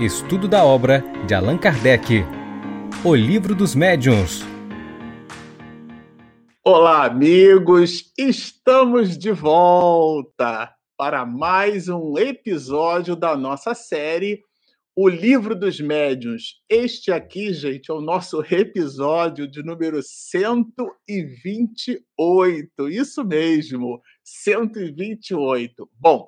Estudo da obra de Allan Kardec. O Livro dos Médiuns. Olá, amigos! Estamos de volta para mais um episódio da nossa série O Livro dos Médiuns. Este aqui, gente, é o nosso episódio de número 128. Isso mesmo, 128. Bom,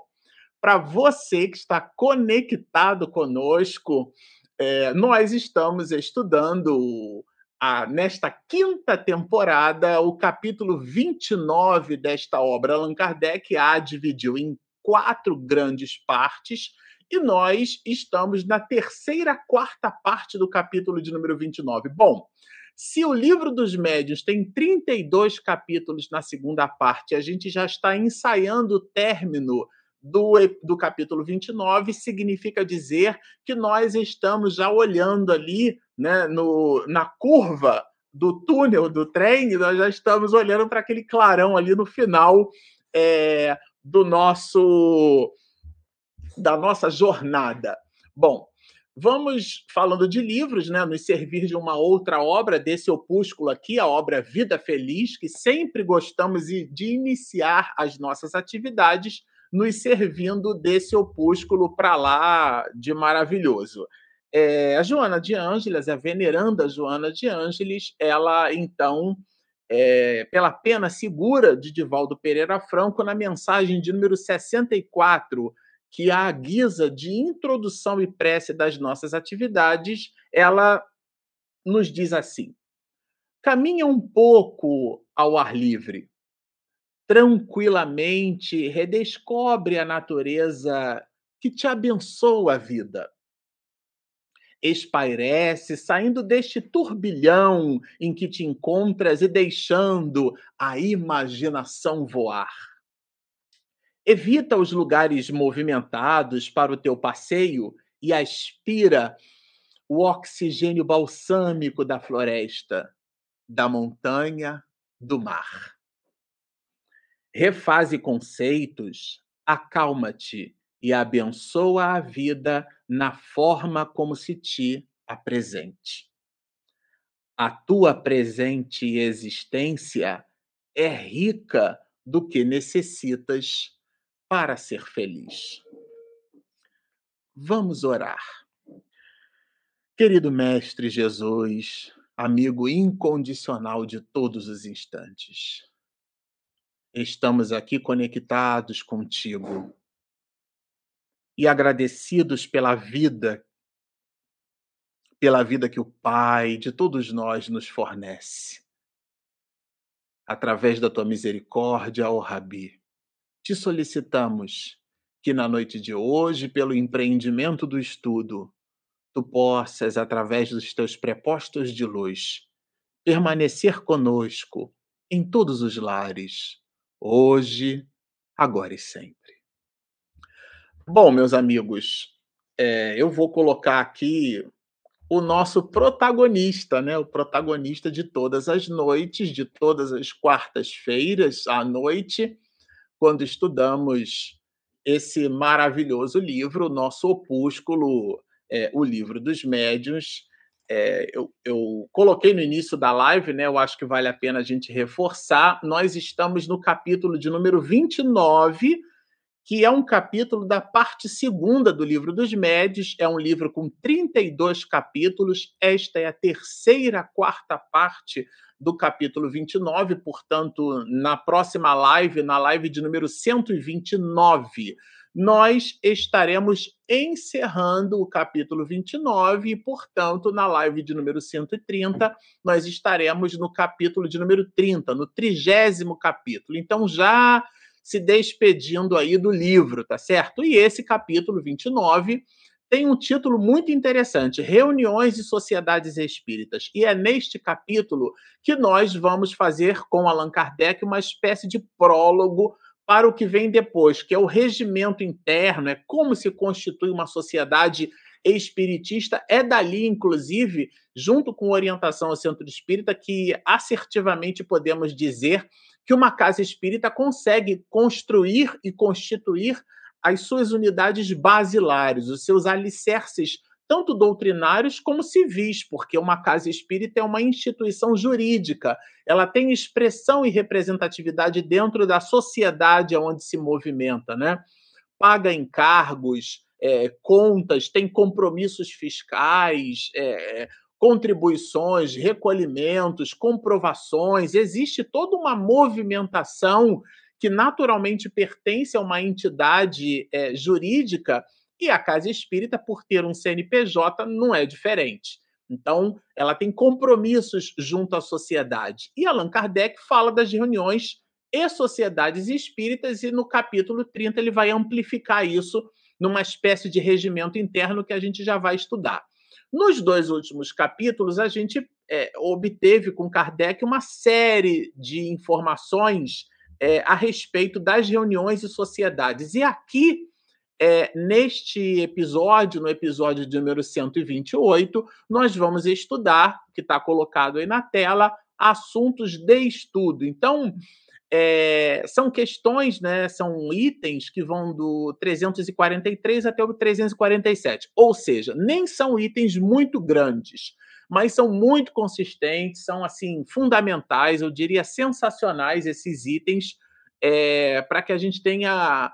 para você que está conectado conosco, é, nós estamos estudando a, nesta quinta temporada o capítulo 29 desta obra. Allan Kardec a dividiu em quatro grandes partes e nós estamos na terceira, quarta parte do capítulo de número 29. Bom, se o livro dos médios tem 32 capítulos na segunda parte, a gente já está ensaiando o término do, do capítulo 29 significa dizer que nós estamos já olhando ali né, no, na curva do túnel do trem, nós já estamos olhando para aquele clarão ali no final é, do nosso da nossa jornada. Bom, vamos falando de livros, né, nos servir de uma outra obra desse opúsculo aqui, a obra Vida Feliz, que sempre gostamos de iniciar as nossas atividades nos servindo desse opúsculo para lá de maravilhoso. É, a Joana de Ângeles, a veneranda Joana de Ângeles, ela então, é, pela pena segura de Divaldo Pereira Franco, na mensagem de número 64, que a guisa de introdução e prece das nossas atividades, ela nos diz assim: caminha um pouco ao ar livre, tranquilamente redescobre a natureza que te abençoa a vida. Espairece, saindo deste turbilhão em que te encontras e deixando a imaginação voar. Evita os lugares movimentados para o teu passeio e aspira o oxigênio balsâmico da floresta, da montanha, do mar refaze conceitos, acalma-te e abençoa a vida na forma como se te apresente. A tua presente existência é rica do que necessitas para ser feliz. Vamos orar. Querido Mestre Jesus, amigo incondicional de todos os instantes, estamos aqui conectados contigo e agradecidos pela vida, pela vida que o Pai de todos nós nos fornece. Através da tua misericórdia, ó Rabi, te solicitamos que na noite de hoje, pelo empreendimento do estudo, tu possas, através dos teus prepostos de luz, permanecer conosco em todos os lares hoje, agora e sempre. Bom, meus amigos, é, eu vou colocar aqui o nosso protagonista, né? O protagonista de todas as noites, de todas as quartas-feiras à noite, quando estudamos esse maravilhoso livro, nosso opúsculo, é, o livro dos médiuns, é, eu, eu, coloquei no início da live, né? Eu acho que vale a pena a gente reforçar. Nós estamos no capítulo de número 29, que é um capítulo da parte segunda do livro dos médios. É um livro com 32 capítulos. Esta é a terceira, quarta parte do capítulo 29, portanto, na próxima live, na live de número 129 nós estaremos encerrando o capítulo 29 e, portanto, na live de número 130, nós estaremos no capítulo de número 30, no trigésimo capítulo. Então, já se despedindo aí do livro, tá certo? E esse capítulo 29 tem um título muito interessante: Reuniões e Sociedades Espíritas. E é neste capítulo que nós vamos fazer com Allan Kardec uma espécie de prólogo para o que vem depois, que é o regimento interno, é como se constitui uma sociedade espiritista. É dali, inclusive, junto com orientação ao centro espírita, que assertivamente podemos dizer que uma casa espírita consegue construir e constituir as suas unidades basilares, os seus alicerces tanto doutrinários como civis, porque uma casa espírita é uma instituição jurídica, ela tem expressão e representatividade dentro da sociedade onde se movimenta, né? Paga encargos, é, contas, tem compromissos fiscais, é, contribuições, recolhimentos, comprovações, existe toda uma movimentação que naturalmente pertence a uma entidade é, jurídica e a casa espírita, por ter um CNPJ, não é diferente. Então, ela tem compromissos junto à sociedade. E Allan Kardec fala das reuniões e sociedades espíritas, e no capítulo 30 ele vai amplificar isso numa espécie de regimento interno que a gente já vai estudar. Nos dois últimos capítulos, a gente é, obteve com Kardec uma série de informações é, a respeito das reuniões e sociedades. E aqui é, neste episódio, no episódio de número 128, nós vamos estudar, que está colocado aí na tela, assuntos de estudo. Então, é, são questões, né, são itens que vão do 343 até o 347. Ou seja, nem são itens muito grandes, mas são muito consistentes, são assim fundamentais, eu diria sensacionais esses itens, é, para que a gente tenha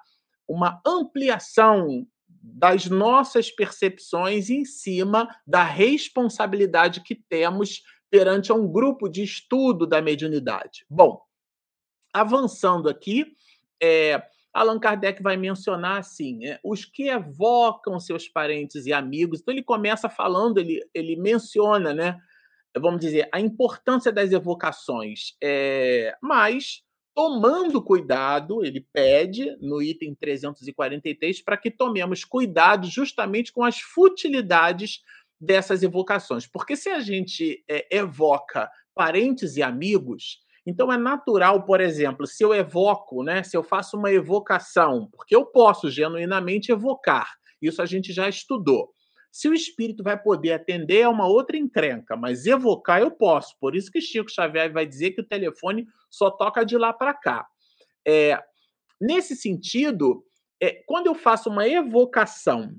uma ampliação das nossas percepções em cima da responsabilidade que temos perante um grupo de estudo da mediunidade. Bom, avançando aqui, é, Allan Kardec vai mencionar assim, é, os que evocam seus parentes e amigos. Então ele começa falando, ele, ele menciona, né? Vamos dizer, a importância das evocações, é, mas tomando cuidado, ele pede no item 343 para que tomemos cuidado justamente com as futilidades dessas evocações. Porque se a gente é, evoca parentes e amigos, então é natural, por exemplo, se eu evoco, né, se eu faço uma evocação, porque eu posso genuinamente evocar, isso a gente já estudou. Se o espírito vai poder atender é uma outra encrenca, mas evocar eu posso. Por isso que Chico Xavier vai dizer que o telefone só toca de lá para cá. É, nesse sentido, é, quando eu faço uma evocação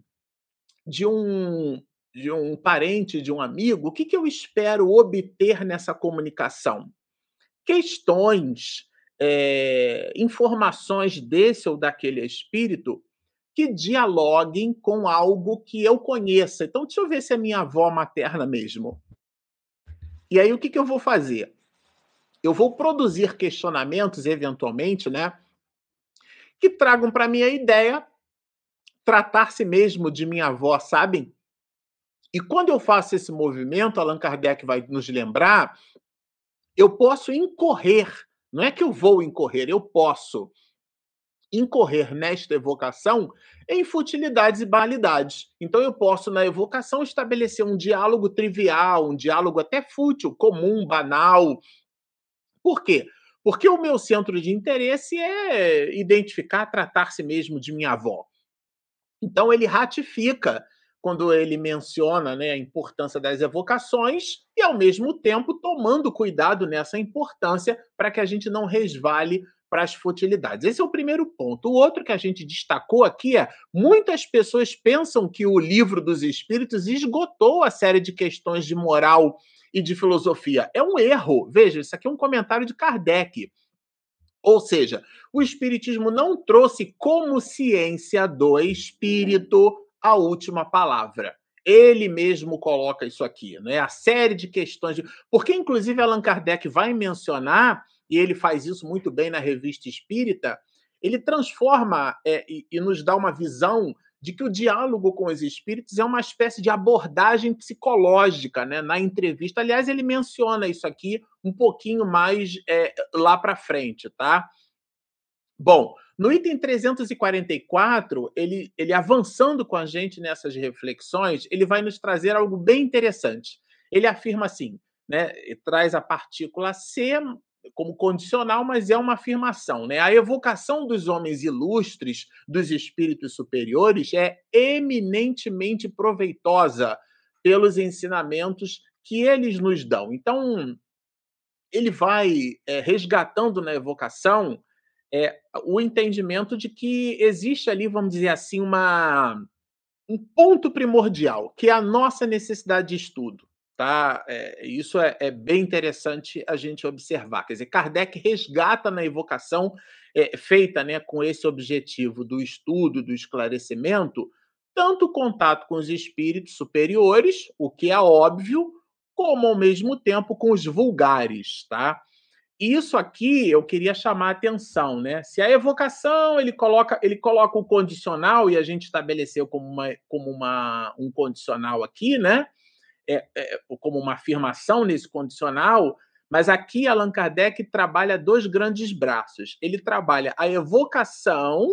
de um, de um parente, de um amigo, o que, que eu espero obter nessa comunicação? Questões, é, informações desse ou daquele espírito que dialoguem com algo que eu conheça. Então, deixa eu ver se é minha avó materna mesmo. E aí, o que, que eu vou fazer? Eu vou produzir questionamentos, eventualmente, né? Que tragam para mim a ideia tratar-se mesmo de minha avó, sabem? E quando eu faço esse movimento, Allan Kardec vai nos lembrar, eu posso incorrer. Não é que eu vou incorrer, eu posso incorrer nesta evocação em futilidades e banalidades. Então eu posso na evocação estabelecer um diálogo trivial, um diálogo até fútil, comum, banal. Por quê? Porque o meu centro de interesse é identificar, tratar-se mesmo de minha avó. Então ele ratifica quando ele menciona né, a importância das evocações e, ao mesmo tempo, tomando cuidado nessa importância para que a gente não resvale para as futilidades. Esse é o primeiro ponto. O outro que a gente destacou aqui é: muitas pessoas pensam que o livro dos Espíritos esgotou a série de questões de moral e de filosofia. É um erro. Veja, isso aqui é um comentário de Kardec. Ou seja, o Espiritismo não trouxe como ciência do espírito a última palavra. Ele mesmo coloca isso aqui, né? A série de questões. De... Porque, inclusive, Allan Kardec vai mencionar e ele faz isso muito bem na revista Espírita, ele transforma é, e, e nos dá uma visão de que o diálogo com os espíritos é uma espécie de abordagem psicológica, né? Na entrevista, aliás, ele menciona isso aqui um pouquinho mais é, lá para frente, tá? Bom, no item 344, ele, ele avançando com a gente nessas reflexões, ele vai nos trazer algo bem interessante. Ele afirma assim, né? Traz a partícula C como condicional, mas é uma afirmação. Né? A evocação dos homens ilustres, dos espíritos superiores, é eminentemente proveitosa pelos ensinamentos que eles nos dão. Então, ele vai é, resgatando na evocação é, o entendimento de que existe ali, vamos dizer assim, uma, um ponto primordial, que é a nossa necessidade de estudo. Tá? É, isso é, é, bem interessante a gente observar. Quer dizer, Kardec resgata na evocação é, feita né, com esse objetivo do estudo, do esclarecimento, tanto o contato com os espíritos superiores, o que é óbvio, como ao mesmo tempo com os vulgares, tá? Isso aqui eu queria chamar a atenção, né? Se a evocação ele coloca ele coloca o condicional e a gente estabeleceu como, uma, como uma, um condicional aqui, né? É, é, como uma afirmação nesse condicional, mas aqui Allan Kardec trabalha dois grandes braços. Ele trabalha a evocação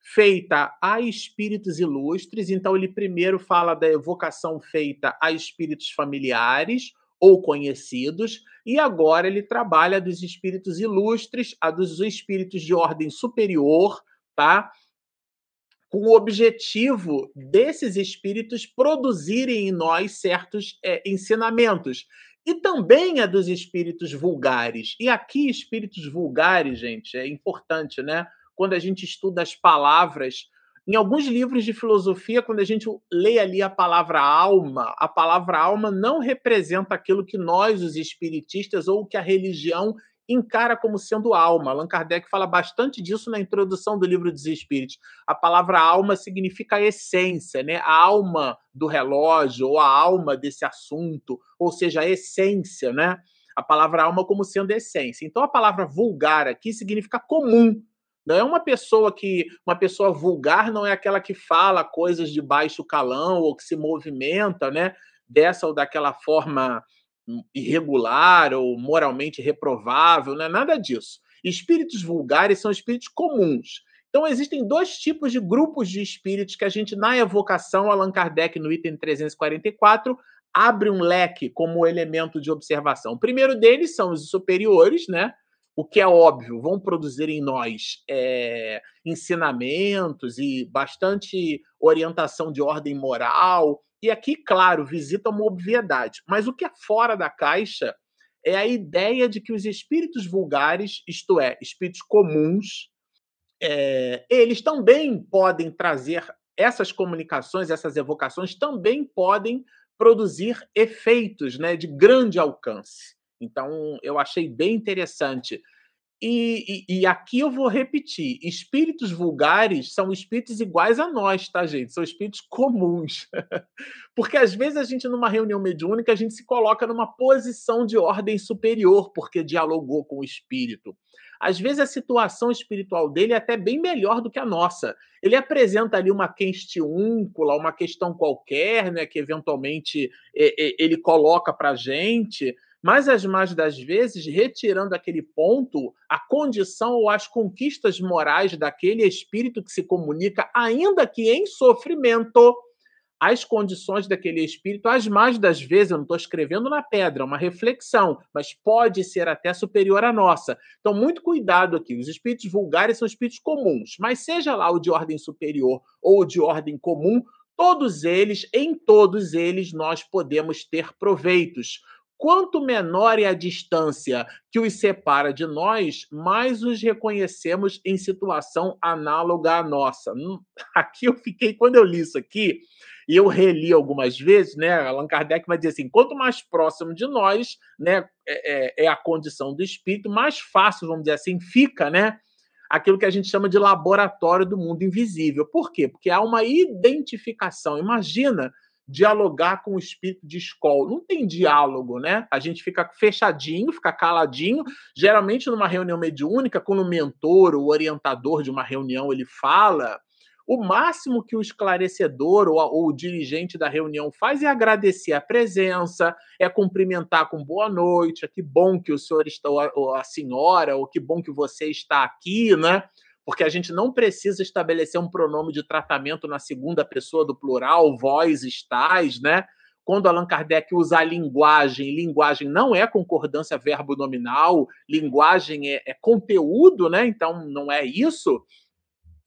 feita a espíritos ilustres, então ele primeiro fala da evocação feita a espíritos familiares ou conhecidos, e agora ele trabalha dos espíritos ilustres, a dos espíritos de ordem superior, tá? Com o objetivo desses espíritos produzirem em nós certos é, ensinamentos. E também a dos espíritos vulgares. E aqui, espíritos vulgares, gente, é importante, né? Quando a gente estuda as palavras, em alguns livros de filosofia, quando a gente lê ali a palavra alma, a palavra alma não representa aquilo que nós, os espiritistas, ou que a religião encara como sendo alma. Allan Kardec fala bastante disso na introdução do livro dos Espíritos. A palavra alma significa a essência, né? a alma do relógio, ou a alma desse assunto, ou seja, a essência, né? A palavra alma como sendo essência. Então a palavra vulgar aqui significa comum. Não é uma pessoa que. Uma pessoa vulgar não é aquela que fala coisas de baixo calão ou que se movimenta, né? Dessa ou daquela forma irregular ou moralmente reprovável, não é nada disso. Espíritos vulgares são espíritos comuns. Então, existem dois tipos de grupos de espíritos que a gente, na evocação, Allan Kardec, no item 344, abre um leque como elemento de observação. O primeiro deles são os superiores, né? O que é óbvio, vão produzir em nós é, ensinamentos e bastante orientação de ordem moral, e aqui, claro, visita uma obviedade, mas o que é fora da caixa é a ideia de que os espíritos vulgares, isto é, espíritos comuns, é, eles também podem trazer essas comunicações, essas evocações, também podem produzir efeitos né, de grande alcance. Então, eu achei bem interessante e, e, aqui eu vou repetir: espíritos vulgares são espíritos iguais a nós, tá, gente? São espíritos comuns. porque às vezes a gente, numa reunião mediúnica, a gente se coloca numa posição de ordem superior, porque dialogou com o espírito. Às vezes a situação espiritual dele é até bem melhor do que a nossa. Ele apresenta ali uma questiúncula, uma questão qualquer, né, que eventualmente ele coloca para gente mas as mais das vezes retirando aquele ponto a condição ou as conquistas morais daquele espírito que se comunica, ainda que em sofrimento, as condições daquele espírito, as mais das vezes, eu não estou escrevendo na pedra, é uma reflexão, mas pode ser até superior à nossa. Então, muito cuidado aqui. Os espíritos vulgares são espíritos comuns, mas seja lá o de ordem superior ou de ordem comum, todos eles, em todos eles, nós podemos ter proveitos. Quanto menor é a distância que os separa de nós, mais os reconhecemos em situação análoga à nossa. Hum, aqui eu fiquei, quando eu li isso aqui, e eu reli algumas vezes, né? Allan Kardec vai dizer assim: quanto mais próximo de nós, né, é, é, é a condição do espírito, mais fácil, vamos dizer assim, fica, né? Aquilo que a gente chama de laboratório do mundo invisível. Por quê? Porque há uma identificação. Imagina dialogar com o espírito de escola. Não tem diálogo, né? A gente fica fechadinho, fica caladinho. Geralmente, numa reunião mediúnica, quando o mentor, o orientador de uma reunião, ele fala, o máximo que o esclarecedor ou, ou, o dirigente da reunião faz é agradecer a presença, é cumprimentar com boa noite, é que bom que o senhor está, ou a senhora, ou que bom que você está aqui, né? Porque a gente não precisa estabelecer um pronome de tratamento na segunda pessoa do plural, vós estáis, né? Quando Allan Kardec usa a linguagem, linguagem não é concordância verbo nominal, linguagem é, é conteúdo, né? Então não é isso.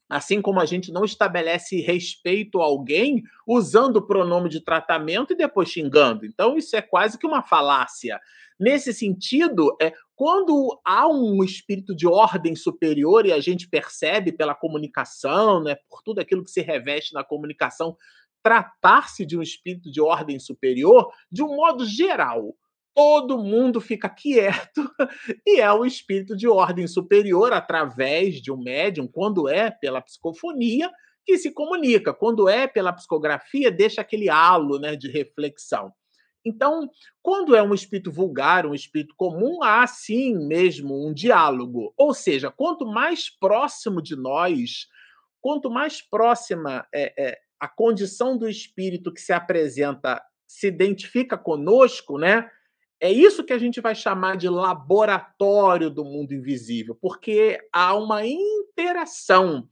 Assim como a gente não estabelece respeito a alguém usando o pronome de tratamento e depois xingando. Então, isso é quase que uma falácia. Nesse sentido, é, quando há um espírito de ordem superior e a gente percebe pela comunicação, né, por tudo aquilo que se reveste na comunicação, tratar-se de um espírito de ordem superior, de um modo geral, todo mundo fica quieto e é o espírito de ordem superior através de um médium, quando é pela psicofonia, que se comunica, quando é pela psicografia, deixa aquele halo né, de reflexão. Então, quando é um espírito vulgar, um espírito comum, há sim mesmo um diálogo. Ou seja, quanto mais próximo de nós, quanto mais próxima é, é a condição do espírito que se apresenta se identifica conosco, né? É isso que a gente vai chamar de laboratório do mundo invisível, porque há uma interação.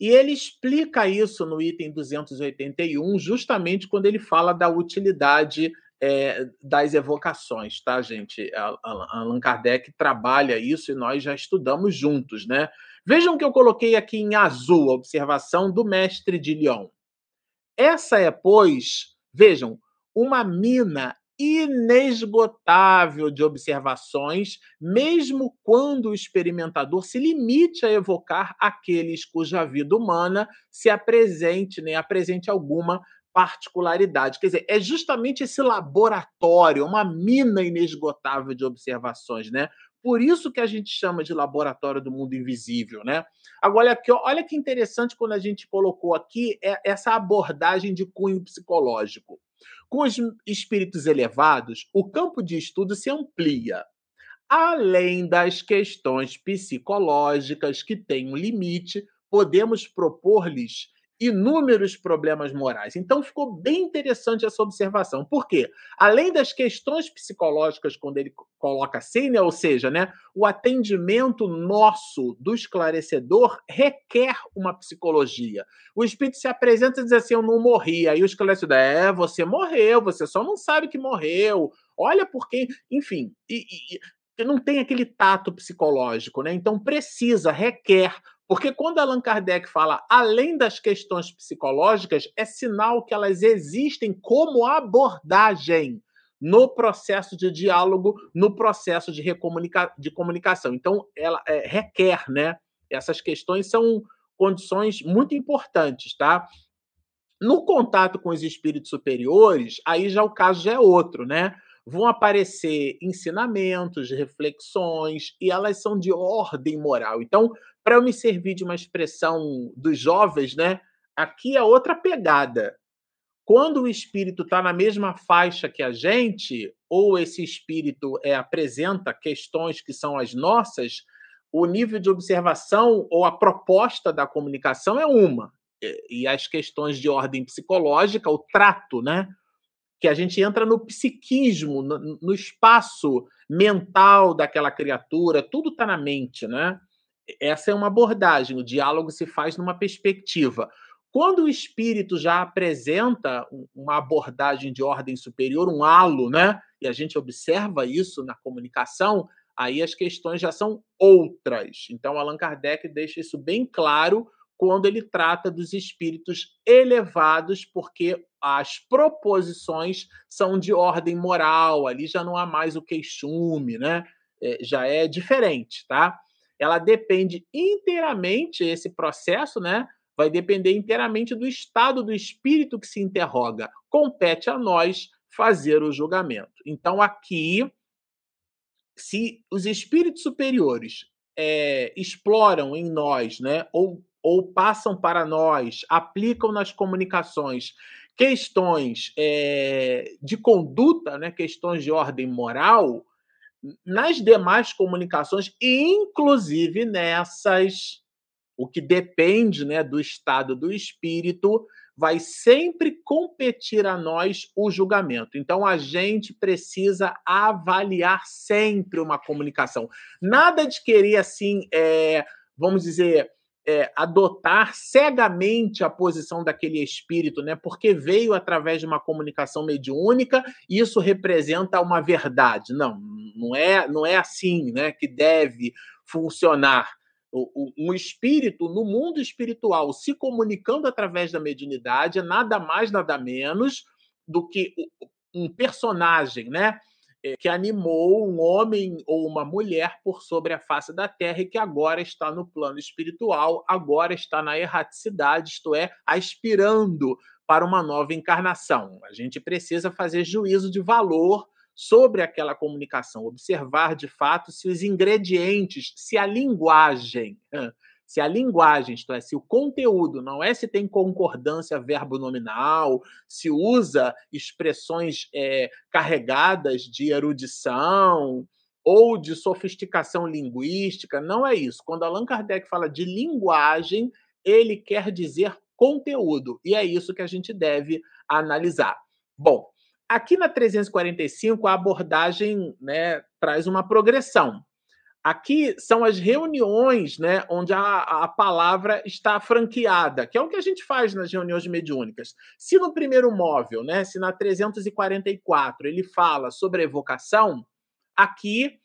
E ele explica isso no item 281, justamente quando ele fala da utilidade é, das evocações, tá, gente? Allan Kardec trabalha isso e nós já estudamos juntos, né? Vejam que eu coloquei aqui em azul a observação do mestre de Lyon. Essa é, pois, vejam, uma mina inesgotável de observações, mesmo quando o experimentador se limite a evocar aqueles cuja vida humana se apresente, né, apresente alguma particularidade. Quer dizer, é justamente esse laboratório, uma mina inesgotável de observações, né? Por isso que a gente chama de laboratório do mundo invisível, né? Agora, aqui, olha que interessante quando a gente colocou aqui é essa abordagem de cunho psicológico. Com os espíritos elevados, o campo de estudo se amplia, além das questões psicológicas que têm um limite, podemos propor-lhes inúmeros problemas morais. Então ficou bem interessante essa observação. Por quê? Além das questões psicológicas, quando ele coloca assim, né, ou seja, né, o atendimento nosso do esclarecedor requer uma psicologia. O espírito se apresenta e diz assim: Eu não morri. Aí o esclarecedor, é, você morreu, você só não sabe que morreu. Olha por quem. Enfim, e, e, não tem aquele tato psicológico, né? Então precisa, requer porque quando Allan Kardec fala além das questões psicológicas, é sinal que elas existem como abordagem no processo de diálogo, no processo de, recomunica de comunicação. Então, ela é, requer, né? Essas questões são condições muito importantes, tá? No contato com os espíritos superiores, aí já o caso já é outro, né? Vão aparecer ensinamentos, reflexões, e elas são de ordem moral. Então, para eu me servir de uma expressão dos jovens, né? Aqui é outra pegada. Quando o espírito está na mesma faixa que a gente, ou esse espírito é, apresenta questões que são as nossas, o nível de observação ou a proposta da comunicação é uma. E as questões de ordem psicológica, o trato, né? Que a gente entra no psiquismo, no, no espaço mental daquela criatura, tudo está na mente, né? essa é uma abordagem, o diálogo se faz numa perspectiva. Quando o espírito já apresenta uma abordagem de ordem superior, um halo, né? E a gente observa isso na comunicação, aí as questões já são outras. Então, Allan Kardec deixa isso bem claro quando ele trata dos espíritos elevados, porque as proposições são de ordem moral, ali já não há mais o queixume, né? É, já é diferente, tá? ela depende inteiramente, esse processo, né? Vai depender inteiramente do estado do espírito que se interroga. Compete a nós fazer o julgamento. Então, aqui, se os espíritos superiores é, exploram em nós, né? Ou, ou passam para nós, aplicam nas comunicações questões é, de conduta, né, questões de ordem moral, nas demais comunicações, inclusive nessas, o que depende né, do estado do espírito, vai sempre competir a nós o julgamento. Então a gente precisa avaliar sempre uma comunicação. Nada de querer assim, é, vamos dizer, é, adotar cegamente a posição daquele espírito, né? Porque veio através de uma comunicação mediúnica e isso representa uma verdade. Não, não é, não é assim, né? Que deve funcionar. O, o, um espírito no mundo espiritual se comunicando através da mediunidade é nada mais, nada menos do que um personagem, né? Eh, que animou um homem ou uma mulher por sobre a face da terra e que agora está no plano espiritual, agora está na erraticidade, isto é, aspirando para uma nova encarnação. A gente precisa fazer juízo de valor sobre aquela comunicação, observar de fato se os ingredientes, se a linguagem, se a linguagem, isto é, se o conteúdo, não é se tem concordância verbo nominal, se usa expressões é, carregadas de erudição ou de sofisticação linguística, não é isso. Quando Allan Kardec fala de linguagem, ele quer dizer conteúdo, e é isso que a gente deve analisar. Bom, aqui na 345 a abordagem né, traz uma progressão. Aqui são as reuniões né, onde a, a palavra está franqueada, que é o que a gente faz nas reuniões mediúnicas. Se no primeiro móvel, né, se na 344 ele fala sobre evocação, aqui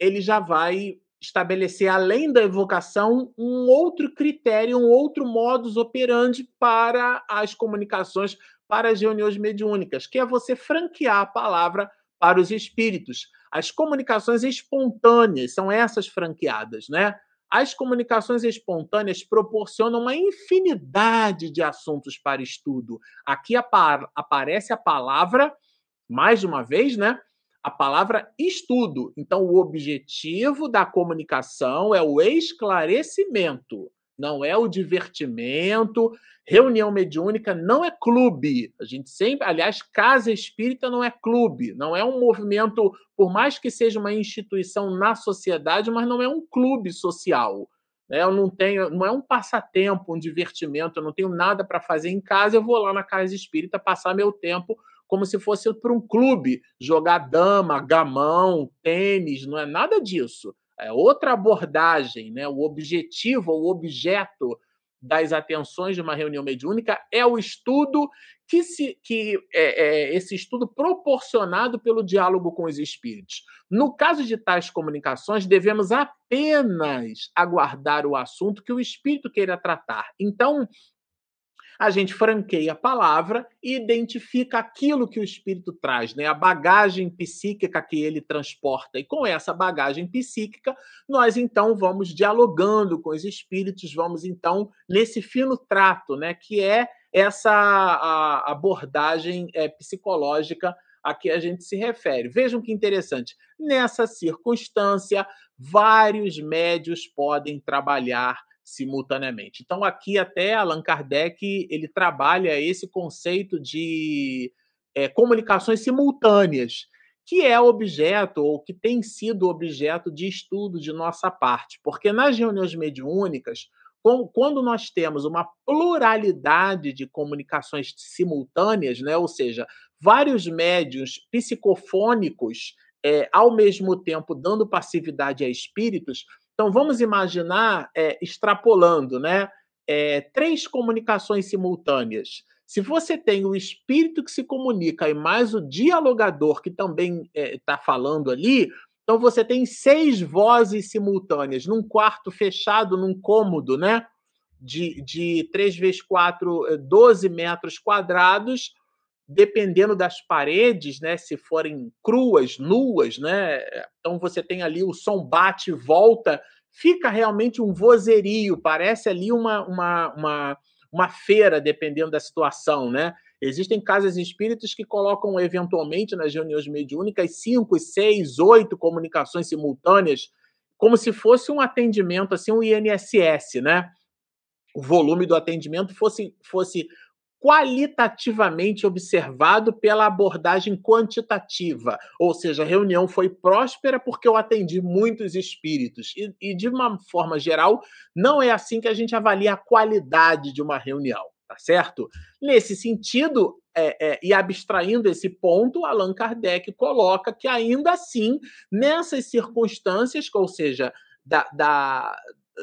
ele já vai estabelecer, além da evocação, um outro critério, um outro modus operandi para as comunicações, para as reuniões mediúnicas, que é você franquear a palavra para os espíritos. As comunicações espontâneas são essas franqueadas, né? As comunicações espontâneas proporcionam uma infinidade de assuntos para estudo. Aqui aparece a palavra, mais uma vez, né? a palavra estudo. Então, o objetivo da comunicação é o esclarecimento, não é o divertimento. Reunião mediúnica não é clube. A gente sempre, aliás, casa espírita não é clube, não é um movimento, por mais que seja uma instituição na sociedade, mas não é um clube social. Né? Eu não tenho, não é um passatempo, um divertimento, eu não tenho nada para fazer em casa, eu vou lá na casa espírita passar meu tempo como se fosse para um clube jogar dama, gamão, tênis, não é nada disso. É outra abordagem, né? O objetivo, o objeto das atenções de uma reunião mediúnica é o estudo que se que é, é, esse estudo proporcionado pelo diálogo com os espíritos. No caso de tais comunicações, devemos apenas aguardar o assunto que o espírito queira tratar. Então, a gente franqueia a palavra e identifica aquilo que o espírito traz, né? a bagagem psíquica que ele transporta. E com essa bagagem psíquica, nós então vamos dialogando com os espíritos, vamos então nesse fino trato, né? que é essa abordagem é, psicológica a que a gente se refere. Vejam que interessante. Nessa circunstância, vários médios podem trabalhar simultaneamente. Então aqui até Allan Kardec ele trabalha esse conceito de é, comunicações simultâneas, que é objeto ou que tem sido objeto de estudo de nossa parte, porque nas reuniões mediúnicas, quando nós temos uma pluralidade de comunicações simultâneas, né, ou seja, vários médios psicofônicos é, ao mesmo tempo dando passividade a espíritos, então, vamos imaginar, é, extrapolando, né? É, três comunicações simultâneas. Se você tem o espírito que se comunica e mais o dialogador que também está é, falando ali, então você tem seis vozes simultâneas num quarto fechado, num cômodo, né? De, de 3 vezes 4, 12 metros quadrados, dependendo das paredes, né, se forem cruas, nuas, né, então você tem ali o som bate volta, fica realmente um vozerio, parece ali uma, uma, uma, uma feira, dependendo da situação, né? Existem casas espíritas que colocam eventualmente nas reuniões mediúnicas cinco, seis, oito comunicações simultâneas, como se fosse um atendimento, assim, um INSS, né? O volume do atendimento fosse, fosse qualitativamente observado pela abordagem quantitativa, ou seja, a reunião foi próspera porque eu atendi muitos espíritos. E, e, de uma forma geral, não é assim que a gente avalia a qualidade de uma reunião, tá certo? Nesse sentido, é, é, e abstraindo esse ponto, Allan Kardec coloca que ainda assim, nessas circunstâncias, ou seja, da, da,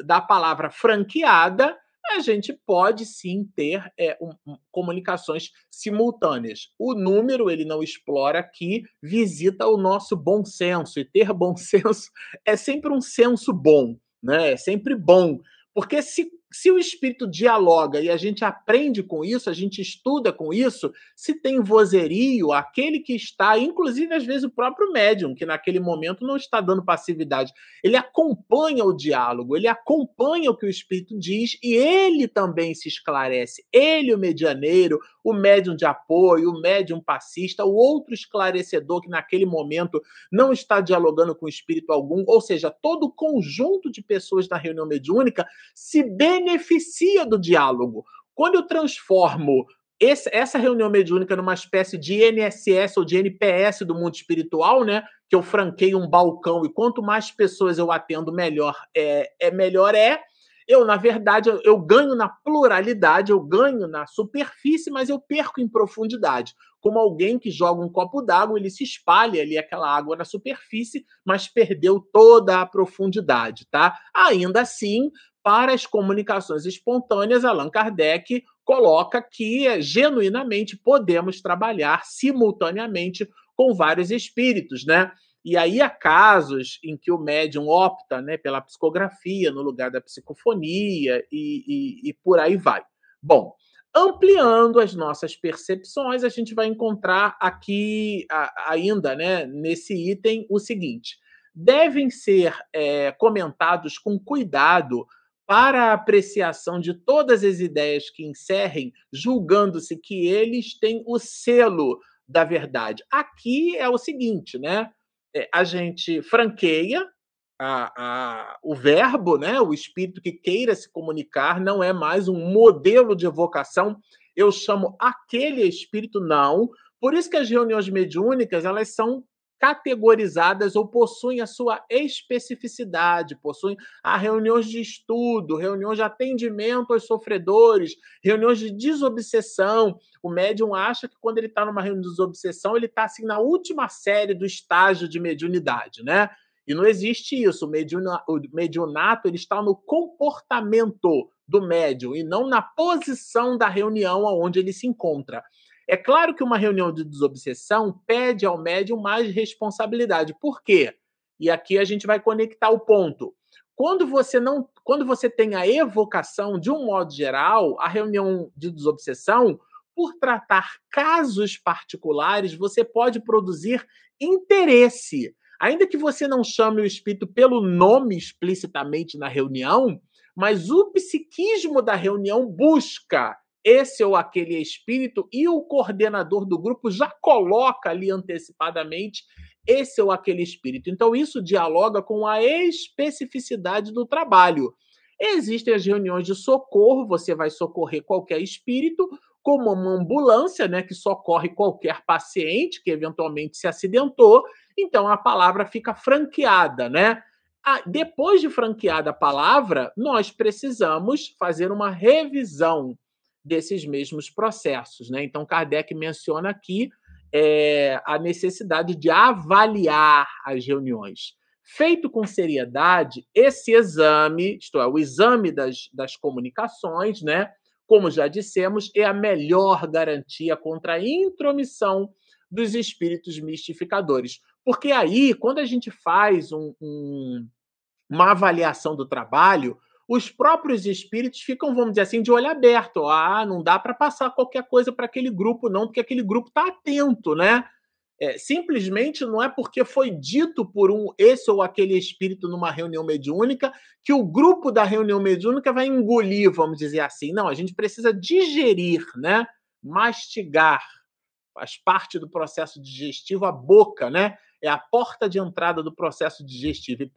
da palavra franqueada, a gente pode sim ter é, um, comunicações simultâneas. O número, ele não explora aqui, visita o nosso bom senso, e ter bom senso é sempre um senso bom, né? é sempre bom, porque se se o espírito dialoga e a gente aprende com isso, a gente estuda com isso, se tem vozerio, aquele que está, inclusive às vezes o próprio médium, que naquele momento não está dando passividade, ele acompanha o diálogo, ele acompanha o que o espírito diz e ele também se esclarece. Ele, o medianeiro, o médium de apoio, o médium passista, o outro esclarecedor que naquele momento não está dialogando com espírito algum, ou seja, todo o conjunto de pessoas na reunião mediúnica se beneficia do diálogo. Quando eu transformo esse, essa reunião mediúnica numa espécie de INSS ou de NPS do mundo espiritual, né? Que eu franqueio um balcão e quanto mais pessoas eu atendo, melhor é, é melhor é eu, na verdade, eu, eu ganho na pluralidade, eu ganho na superfície, mas eu perco em profundidade. Como alguém que joga um copo d'água, ele se espalha ali aquela água na superfície, mas perdeu toda a profundidade, tá? Ainda assim, para as comunicações espontâneas, Allan Kardec coloca que genuinamente podemos trabalhar simultaneamente com vários espíritos, né? E aí há casos em que o médium opta né, pela psicografia no lugar da psicofonia e, e, e por aí vai. Bom, ampliando as nossas percepções, a gente vai encontrar aqui a, ainda né, nesse item o seguinte: devem ser é, comentados com cuidado para a apreciação de todas as ideias que encerrem, julgando-se que eles têm o selo da verdade. Aqui é o seguinte, né? É, a gente franqueia a, a, o verbo, né? o espírito que queira se comunicar, não é mais um modelo de evocação. Eu chamo aquele espírito, não. Por isso que as reuniões mediúnicas elas são categorizadas ou possuem a sua especificidade, possuem a reuniões de estudo, reuniões de atendimento aos sofredores, reuniões de desobsessão. O médium acha que quando ele está numa reunião de desobsessão, ele está assim na última série do estágio de mediunidade, né? E não existe isso. O, o mediunato ele está no comportamento do médium e não na posição da reunião onde ele se encontra. É claro que uma reunião de desobsessão pede ao médium mais responsabilidade. Por quê? E aqui a gente vai conectar o ponto. Quando você não, quando você tem a evocação de um modo geral, a reunião de desobsessão, por tratar casos particulares, você pode produzir interesse. Ainda que você não chame o espírito pelo nome explicitamente na reunião, mas o psiquismo da reunião busca esse ou aquele espírito e o coordenador do grupo já coloca ali antecipadamente esse ou aquele espírito. Então, isso dialoga com a especificidade do trabalho. Existem as reuniões de socorro, você vai socorrer qualquer espírito, como uma ambulância, né, que socorre qualquer paciente que eventualmente se acidentou. Então, a palavra fica franqueada, né? Ah, depois de franqueada a palavra, nós precisamos fazer uma revisão desses mesmos processos. Né? Então, Kardec menciona aqui é, a necessidade de avaliar as reuniões. Feito com seriedade, esse exame, isto é, o exame das, das comunicações, né, como já dissemos, é a melhor garantia contra a intromissão dos espíritos mistificadores. Porque aí, quando a gente faz um, um, uma avaliação do trabalho, os próprios espíritos ficam, vamos dizer assim, de olho aberto. Ah, não dá para passar qualquer coisa para aquele grupo, não, porque aquele grupo está atento, né? É, simplesmente não é porque foi dito por um esse ou aquele espírito numa reunião mediúnica que o grupo da reunião mediúnica vai engolir, vamos dizer assim. Não, a gente precisa digerir, né? Mastigar. Faz parte do processo digestivo a boca, né? é a porta de entrada do processo digestivo. E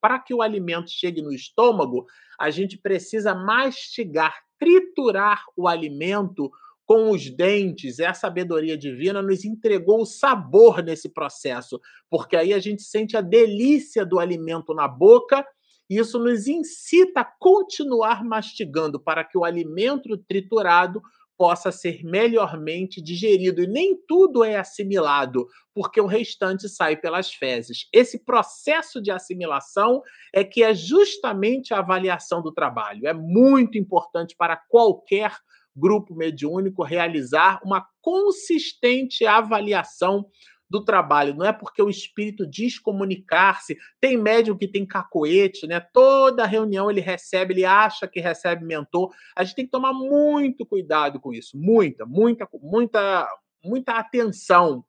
para que o alimento chegue no estômago, a gente precisa mastigar, triturar o alimento com os dentes. É a sabedoria divina nos entregou o sabor nesse processo, porque aí a gente sente a delícia do alimento na boca. E isso nos incita a continuar mastigando para que o alimento triturado possa ser melhormente digerido. E nem tudo é assimilado, porque o restante sai pelas fezes. Esse processo de assimilação é que é justamente a avaliação do trabalho. É muito importante para qualquer grupo mediúnico realizar uma consistente avaliação do trabalho, não é porque o espírito diz comunicar-se. Tem médium que tem cacoete, né? Toda reunião ele recebe, ele acha que recebe mentor. A gente tem que tomar muito cuidado com isso, muita, muita, muita, muita atenção.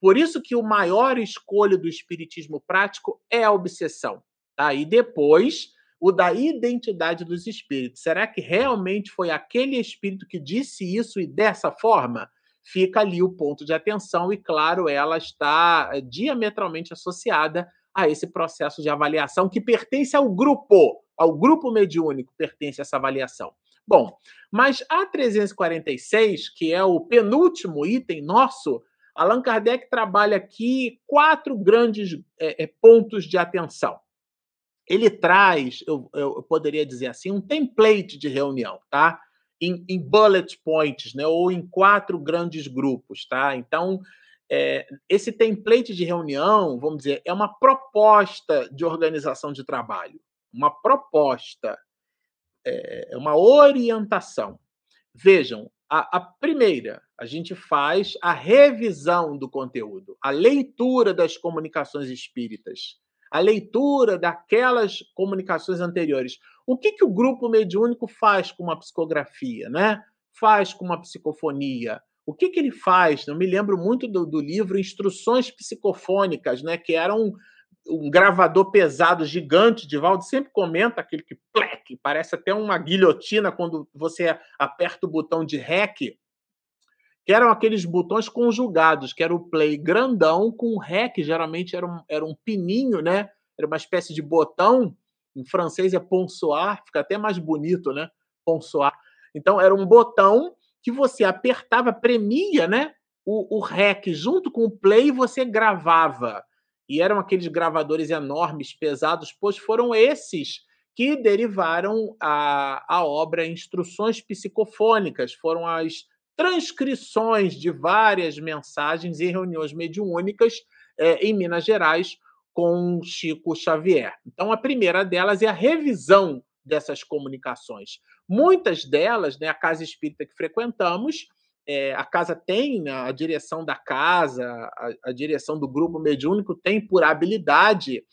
Por isso que o maior escolho do espiritismo prático é a obsessão, tá? E depois o da identidade dos espíritos. Será que realmente foi aquele espírito que disse isso e dessa forma? Fica ali o ponto de atenção, e claro, ela está eh, diametralmente associada a esse processo de avaliação que pertence ao grupo, ao grupo mediúnico pertence essa avaliação. Bom, mas a 346, que é o penúltimo item nosso, Allan Kardec trabalha aqui quatro grandes é, pontos de atenção. Ele traz, eu, eu poderia dizer assim, um template de reunião, tá? Em, em bullet points, né, ou em quatro grandes grupos, tá? Então, é, esse template de reunião, vamos dizer, é uma proposta de organização de trabalho, uma proposta, é, é uma orientação. Vejam, a, a, primeira, a gente faz a revisão do conteúdo, a leitura das comunicações espíritas, a leitura daquelas comunicações anteriores. O que, que o grupo mediúnico faz com uma psicografia, né? Faz com uma psicofonia? O que, que ele faz? Eu me lembro muito do, do livro Instruções Psicofônicas, né? Que era um, um gravador pesado, gigante. Divaldo sempre comenta aquele que plec, parece até uma guilhotina quando você aperta o botão de REC, que eram aqueles botões conjugados, que era o play grandão com o REC, geralmente era um, era um pininho, né? Era uma espécie de botão em francês é ponçoir, fica até mais bonito, né? Ponçoir. Então era um botão que você apertava, premia, né? O, o REC junto com o play e você gravava. E eram aqueles gravadores enormes, pesados, pois foram esses que derivaram a, a obra Instruções Psicofônicas, foram as transcrições de várias mensagens e reuniões mediúnicas é, em Minas Gerais, com Chico Xavier. Então, a primeira delas é a revisão dessas comunicações. Muitas delas, né, a casa espírita que frequentamos, é, a casa tem, a direção da casa, a, a, direção do grupo mediúnico tem por habilidade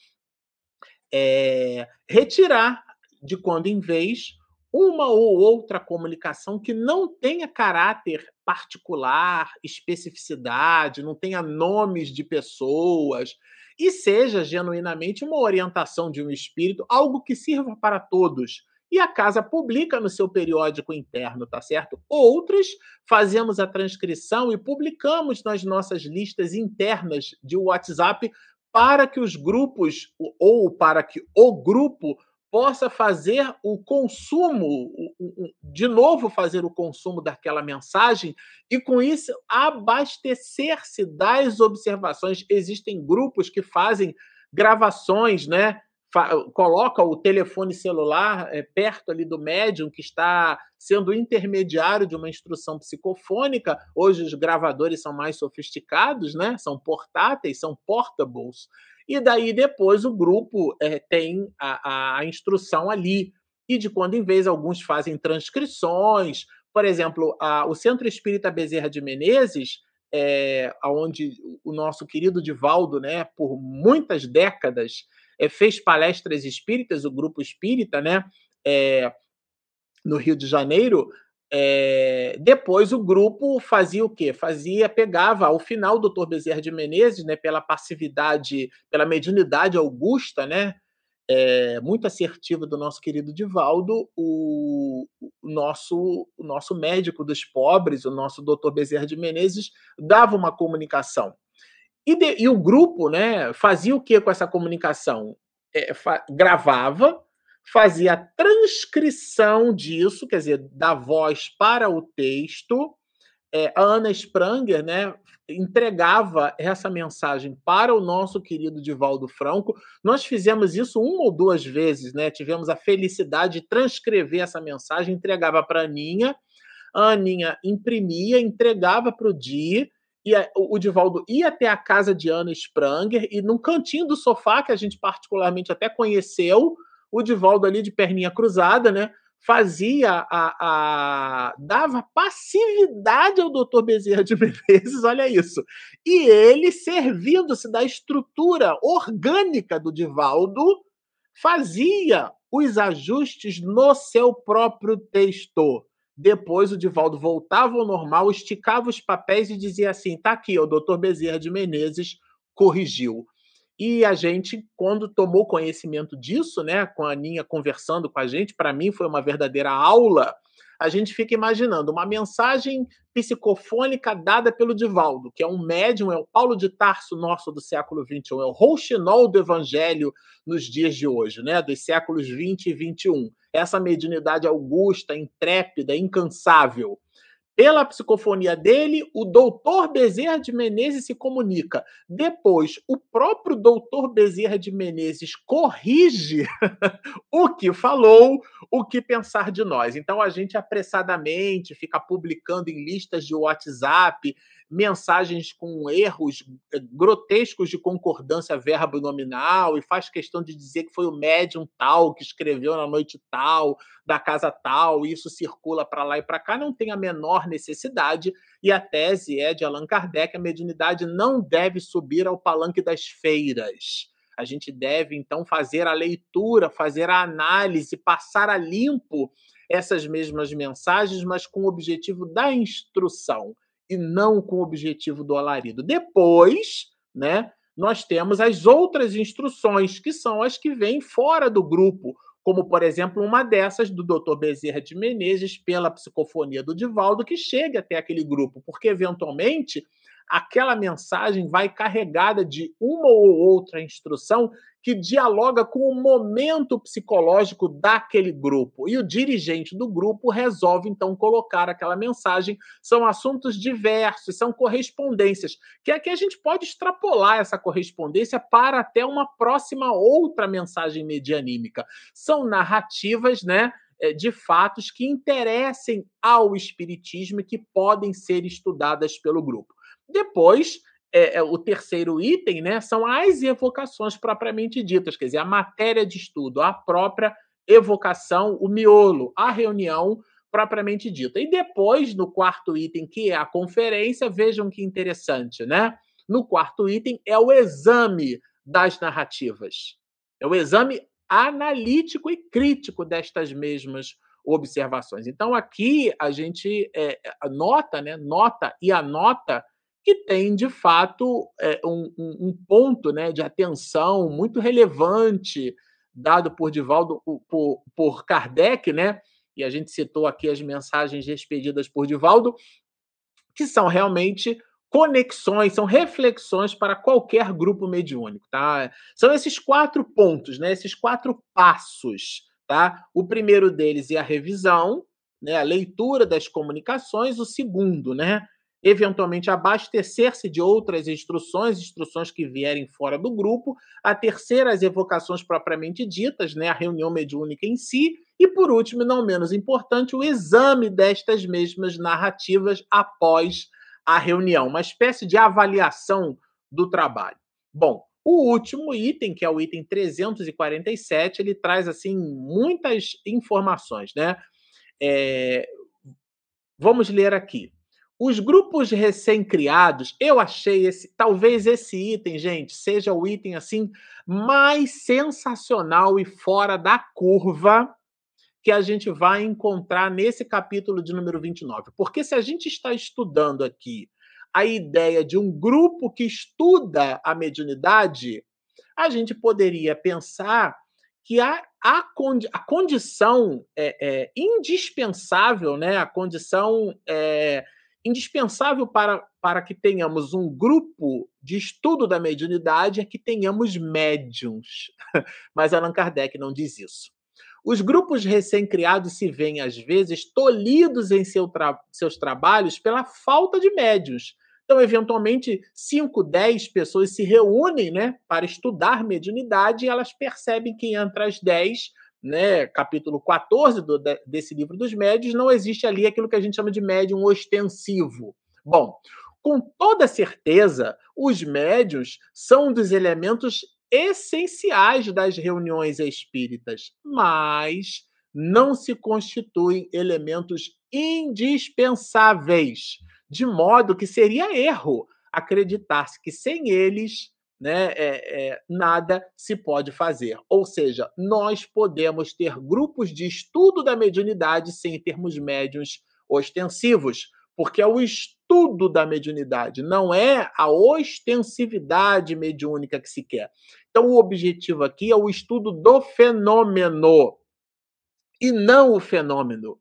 é, retirar de quando em vez uma ou outra comunicação que não tenha caráter particular, especificidade, não tenha nomes de pessoas, e seja genuinamente uma orientação de um espírito, algo que sirva para todos. E a casa publica no seu periódico interno, tá certo? Outras fazemos a transcrição e publicamos nas nossas listas internas de WhatsApp para que os grupos ou para que o grupo possa fazer o consumo, de novo fazer o consumo daquela mensagem e com isso abastecer-se das observações. Existem grupos que fazem gravações, né? coloca o telefone celular é, perto ali do médium que está sendo intermediário de uma instrução psicofônica. Hoje os gravadores são mais sofisticados, né? São portáteis, são portables e daí depois o grupo é, tem a, a instrução ali. E de quando em vez, alguns fazem transcrições. Por exemplo, a, o Centro Espírita Bezerra de Menezes, é, onde o nosso querido Divaldo, né, por muitas décadas, é, fez palestras espíritas, o grupo espírita, né, é, no Rio de Janeiro, é, depois o grupo fazia o quê? Fazia, pegava ao final o doutor Bezerra de Menezes, né, pela passividade, pela mediunidade augusta, né, é, muito assertiva do nosso querido Divaldo, o, o, nosso, o nosso médico dos pobres, o nosso doutor Bezerra de Menezes, dava uma comunicação. E, de, e o grupo né, fazia o que com essa comunicação? É, gravava, fazia a transcrição disso, quer dizer, da voz para o texto. É, a Ana Spranger né, entregava essa mensagem para o nosso querido Divaldo Franco. Nós fizemos isso uma ou duas vezes, né? Tivemos a felicidade de transcrever essa mensagem, entregava para a Aninha, a Aninha imprimia, entregava para o Di, e o Divaldo ia até a casa de Ana Spranger, e num cantinho do sofá, que a gente particularmente até conheceu, o Divaldo ali de perninha cruzada, né? fazia a, a dava passividade ao doutor Bezerra de Menezes, olha isso. E ele, servindo-se da estrutura orgânica do Divaldo, fazia os ajustes no seu próprio texto. Depois o Divaldo voltava ao normal, esticava os papéis e dizia assim: tá aqui, o doutor Bezerra de Menezes corrigiu. E a gente, quando tomou conhecimento disso, né, com a Aninha conversando com a gente, para mim foi uma verdadeira aula. A gente fica imaginando uma mensagem psicofônica dada pelo Divaldo, que é um médium, é o Paulo de Tarso nosso do século XXI, é o rouxinol do evangelho nos dias de hoje, né, dos séculos 20 e 21. Essa mediunidade augusta, intrépida, incansável. Pela psicofonia dele, o doutor Bezerra de Menezes se comunica. Depois, o próprio doutor Bezerra de Menezes corrige o que falou, o que pensar de nós. Então, a gente apressadamente fica publicando em listas de WhatsApp mensagens com erros eh, grotescos de concordância verbo nominal e faz questão de dizer que foi o médium tal que escreveu na noite tal, da casa tal, e isso circula para lá e para cá, não tem a menor necessidade. E a tese é de Allan Kardec: a mediunidade não deve subir ao palanque das feiras. A gente deve, então, fazer a leitura, fazer a análise, passar a limpo essas mesmas mensagens, mas com o objetivo da instrução e não com o objetivo do alarido. Depois, né, nós temos as outras instruções, que são as que vêm fora do grupo, como, por exemplo, uma dessas do Dr. Bezerra de Menezes, pela psicofonia do Divaldo, que chega até aquele grupo, porque, eventualmente, aquela mensagem vai carregada de uma ou outra instrução que dialoga com o momento psicológico daquele grupo. E o dirigente do grupo resolve, então, colocar aquela mensagem. São assuntos diversos, são correspondências, que aqui a gente pode extrapolar essa correspondência para até uma próxima outra mensagem medianímica. São narrativas, né? Eh, de fatos que interessem ao espiritismo e que podem ser estudadas pelo grupo. Depois, é, é, o terceiro item né, são as evocações propriamente ditas, quer dizer, a matéria de estudo, a própria evocação, o miolo, a reunião propriamente dita. E depois, no quarto item, que é a conferência, vejam que interessante, né? No quarto item é o exame das narrativas. É o exame analítico e crítico destas mesmas observações. Então, aqui a gente é, nota, né, nota e anota que tem, de fato, é, um, um, ponto né, de atenção muito relevante dado por Divaldo, por, por Kardec, né? e a gente citou aqui as mensagens expedidas por Divaldo, que são realmente conexões, são reflexões para qualquer grupo mediúnico, tá? São esses quatro pontos, né? Esses quatro passos, tá? O primeiro deles é a revisão, né? A leitura das comunicações. O segundo, né? Eventualmente abastecer-se de outras instruções, instruções que vierem fora do grupo, a terceira, as evocações propriamente ditas, né, a reunião mediúnica em si, e por último, não menos importante, o exame destas mesmas narrativas após a reunião, uma espécie de avaliação do trabalho. Bom, o último item, que é o item 347, ele traz assim muitas informações, né? É... Vamos ler aqui. Os grupos recém-criados, eu achei esse, talvez esse item, gente, seja o item assim mais sensacional e fora da curva que a gente vai encontrar nesse capítulo de número 29. Porque se a gente está estudando aqui a ideia de um grupo que estuda a mediunidade, a gente poderia pensar que a, a, condi a condição é, é, indispensável, né, a condição é, indispensável para, para que tenhamos um grupo de estudo da mediunidade é que tenhamos médiums. Mas Allan Kardec não diz isso. Os grupos recém-criados se veem, às vezes, tolhidos em seu tra seus trabalhos pela falta de médiums. Então, eventualmente, 5, 10 pessoas se reúnem né, para estudar mediunidade e elas percebem que entre as 10 né, capítulo 14 do, desse livro dos médios, não existe ali aquilo que a gente chama de médium ostensivo. Bom, com toda certeza, os médios são um dos elementos essenciais das reuniões espíritas, mas não se constituem elementos indispensáveis, de modo que seria erro acreditar-se que sem eles né, é, é, nada se pode fazer. Ou seja, nós podemos ter grupos de estudo da mediunidade sem termos médiums ostensivos, porque é o estudo da mediunidade, não é a ostensividade mediúnica que se quer. Então, o objetivo aqui é o estudo do fenômeno e não o fenômeno.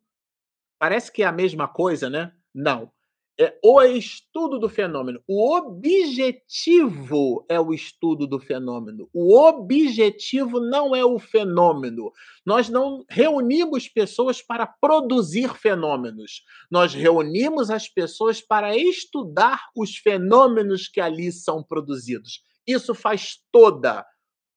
Parece que é a mesma coisa, né? Não é o estudo do fenômeno. O objetivo é o estudo do fenômeno. O objetivo não é o fenômeno. Nós não reunimos pessoas para produzir fenômenos. Nós reunimos as pessoas para estudar os fenômenos que ali são produzidos. Isso faz toda,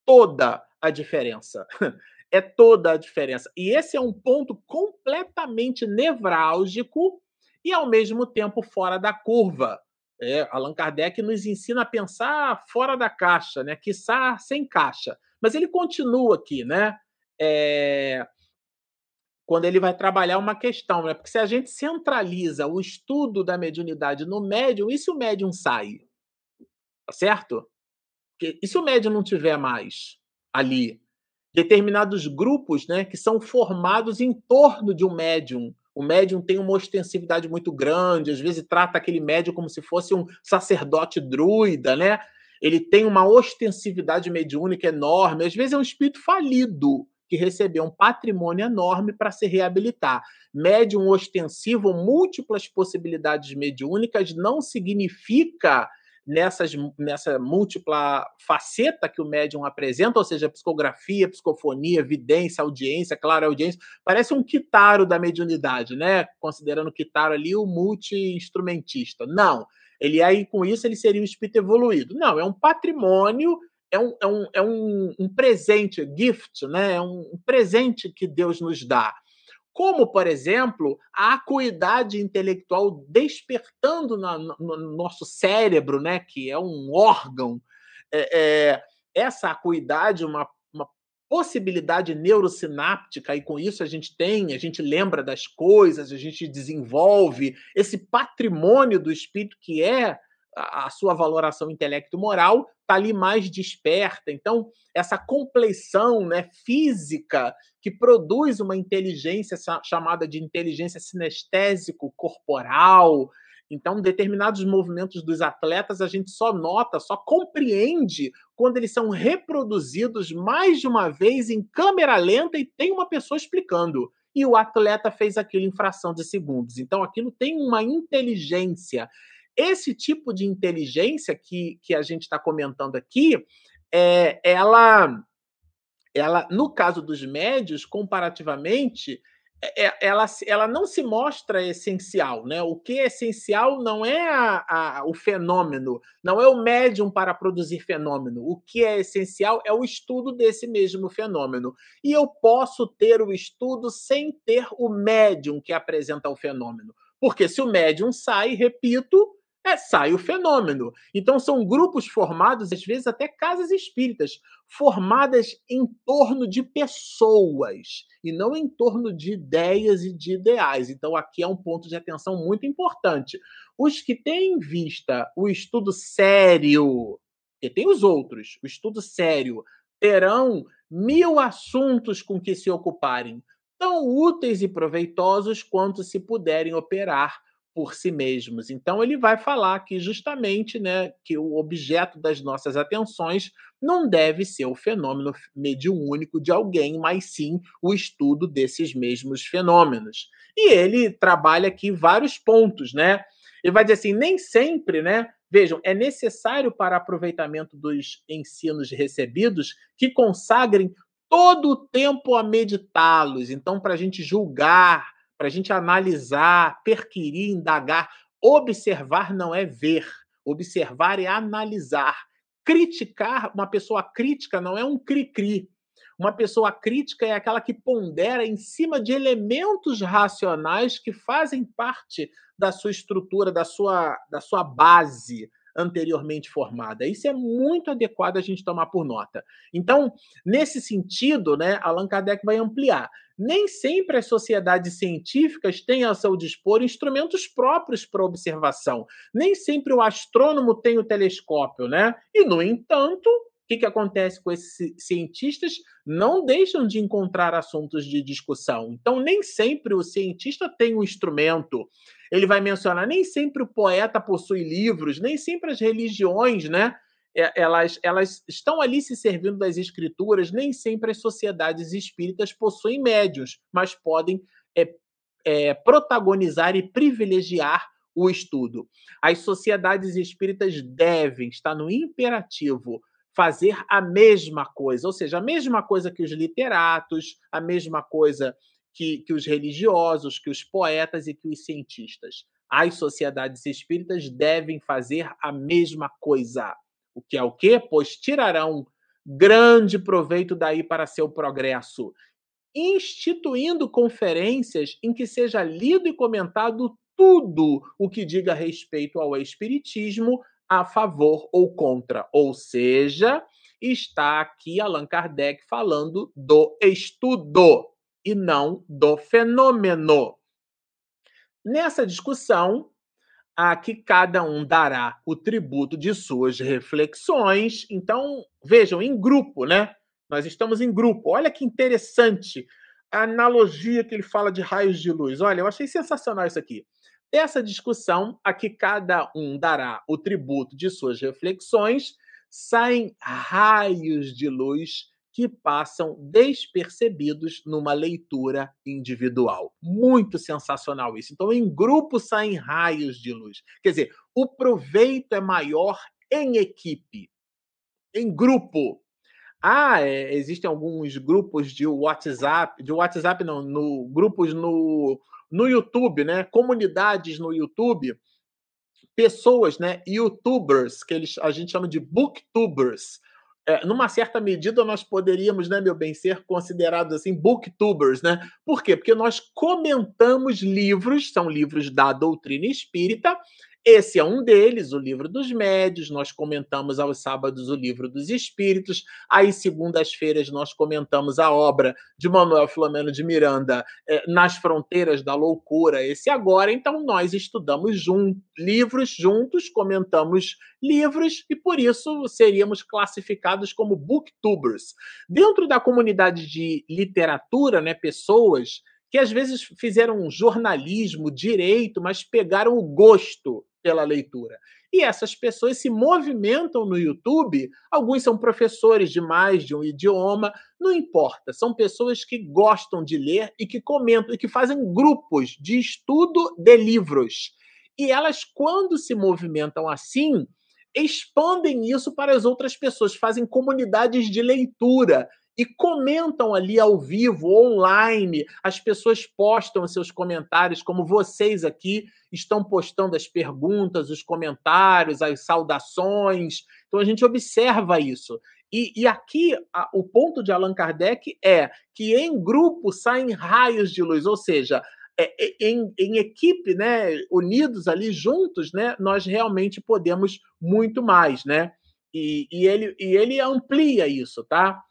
toda a diferença. É toda a diferença. E esse é um ponto completamente nevrálgico e, ao mesmo tempo, fora da curva. É, Allan Kardec nos ensina a pensar fora da caixa, né? quiçá sem caixa. Mas ele continua aqui, né? É, quando ele vai trabalhar uma questão, né? Porque se a gente centraliza o estudo da mediunidade no médium, e se o médium sai? Tá certo? E se o médium não tiver mais ali? Determinados grupos, né, que são formados em torno de um médium, o médium tem uma ostensividade muito grande, às vezes trata aquele médium como se fosse um sacerdote druida, né? Ele tem uma ostensividade mediúnica enorme, às vezes é um espírito falido que recebeu um patrimônio enorme para se reabilitar. Médium ostensivo, múltiplas possibilidades mediúnicas, não significa nessas, nessa múltipla faceta que o médium apresenta, ou seja, psicografia, psicofonia, vidência, audiência, claro, audiência, parece um quitaro da mediunidade, né? Considerando o quitaro ali o multi-instrumentista. Não, ele aí com isso ele seria um espírito evoluído. Não, é um patrimônio é um, é um, é um, um presente, gift, né? É um presente que Deus nos dá como, por exemplo, a acuidade intelectual despertando na, no, no, nosso cérebro, né, que é um órgão, é, é, essa acuidade, uma, uma possibilidade neurosináptica, e com isso a gente tem, a gente lembra das coisas, a gente desenvolve esse patrimônio do espírito que é a, sua valoração intelecto-moral, está ali mais desperta. Então, essa compleição né, física que produz uma inteligência chamada de inteligência sinestésico-corporal. Então, determinados movimentos dos atletas a gente só nota, só compreende quando eles são reproduzidos mais de uma vez em câmera lenta e tem uma pessoa explicando. E o atleta fez aquilo em fração de segundos. Então, aquilo tem uma inteligência. Esse tipo de inteligência que, que a gente está comentando aqui, é, ela, ela, no caso dos médios, comparativamente, é, é, ela, ela não se mostra essencial, né? O que é essencial não é a, a, o fenômeno, não é o médium para produzir fenômeno. O que é essencial é o estudo desse mesmo fenômeno. E eu posso ter o estudo sem ter o médium que apresenta o fenômeno. Porque se o médium sai, repito, é, sai o fenômeno. Então, são grupos formados, às vezes até casas espíritas, formadas em torno de pessoas e não em torno de ideias e de ideais. Então, aqui é um ponto de atenção muito importante. Os que têm em vista o estudo sério, e tem os outros, o estudo sério, terão mil assuntos com que se ocuparem, tão úteis e proveitosos quanto se puderem operar por si mesmos. Então ele vai falar aqui justamente, né, que o objeto das nossas atenções não deve ser o fenômeno mediúnico de alguém, mas sim o estudo desses mesmos fenômenos. E ele trabalha aqui vários pontos, né? Ele vai dizer assim, nem sempre, né? Vejam, é necessário para aproveitamento dos ensinos recebidos que consagrem todo o tempo a meditá-los. Então, para a gente julgar para a gente analisar, perquirir, indagar. Observar não é ver, observar é analisar. Criticar, uma pessoa crítica não é um cri-cri. Uma pessoa crítica é aquela que pondera em cima de elementos racionais que fazem parte da sua estrutura, da sua, da sua base anteriormente formada. Isso é muito adequado a gente tomar por nota. Então, nesse sentido, né, Allan Kardec vai ampliar. Nem sempre as sociedades científicas têm a seu dispor instrumentos próprios para observação. Nem sempre o astrônomo tem o telescópio, né? E, no entanto, o que, que acontece com esses cientistas? Não deixam de encontrar assuntos de discussão. Então, nem sempre o cientista tem um instrumento. Ele vai mencionar, nem sempre o poeta possui livros, nem sempre as religiões, né? Elas, elas estão ali se servindo das escrituras, nem sempre as sociedades espíritas possuem médios, mas podem é, é, protagonizar e privilegiar o estudo. As sociedades espíritas devem, está no imperativo, fazer a mesma coisa, ou seja, a mesma coisa que os literatos, a mesma coisa que, que os religiosos, que os poetas e que os cientistas. As sociedades espíritas devem fazer a mesma coisa. O que é o quê? Pois tirarão grande proveito daí para seu progresso, instituindo conferências em que seja lido e comentado tudo o que diga respeito ao espiritismo a favor ou contra. Ou seja, está aqui Allan Kardec falando do estudo e não do fenômeno. Nessa discussão, a que cada um dará o tributo de suas reflexões. Então, vejam, em grupo, né? Nós estamos em grupo. Olha que interessante a analogia que ele fala de raios de luz. Olha, eu achei sensacional isso aqui. Essa discussão, a que cada um dará o tributo de suas reflexões, saem raios de luz que passam despercebidos numa leitura individual. Muito sensacional isso. Então, em grupo saem raios de luz. Quer dizer, o proveito é maior em equipe, em grupo. Ah, é, existem alguns grupos de WhatsApp, de WhatsApp não, no, grupos no, no YouTube, né? Comunidades no YouTube, pessoas, né? YouTubers, que eles, a gente chama de booktubers é, numa certa medida, nós poderíamos, né, meu bem, ser considerados assim booktubers, né? Por quê? Porque nós comentamos livros, são livros da doutrina espírita, esse é um deles, o livro dos médios. Nós comentamos aos sábados o livro dos espíritos. Aí, segundas-feiras, nós comentamos a obra de Manuel Filomeno de Miranda, eh, Nas Fronteiras da Loucura, esse agora. Então, nós estudamos jun livros juntos, comentamos livros e, por isso, seríamos classificados como booktubers. Dentro da comunidade de literatura, né, pessoas que às vezes fizeram jornalismo, direito, mas pegaram o gosto pela leitura. E essas pessoas se movimentam no YouTube. Alguns são professores de mais de um idioma, não importa. São pessoas que gostam de ler e que comentam e que fazem grupos de estudo de livros. E elas, quando se movimentam assim, expandem isso para as outras pessoas, fazem comunidades de leitura e comentam ali ao vivo, online. As pessoas postam seus comentários, como vocês aqui estão postando as perguntas, os comentários, as saudações. Então a gente observa isso. E, e aqui a, o ponto de Allan Kardec é que em grupo saem raios de luz, ou seja, é, é, em, em, equipe, né, unidos ali juntos, né, nós realmente podemos muito mais, né? E, e, ele, e ele amplia isso, tá?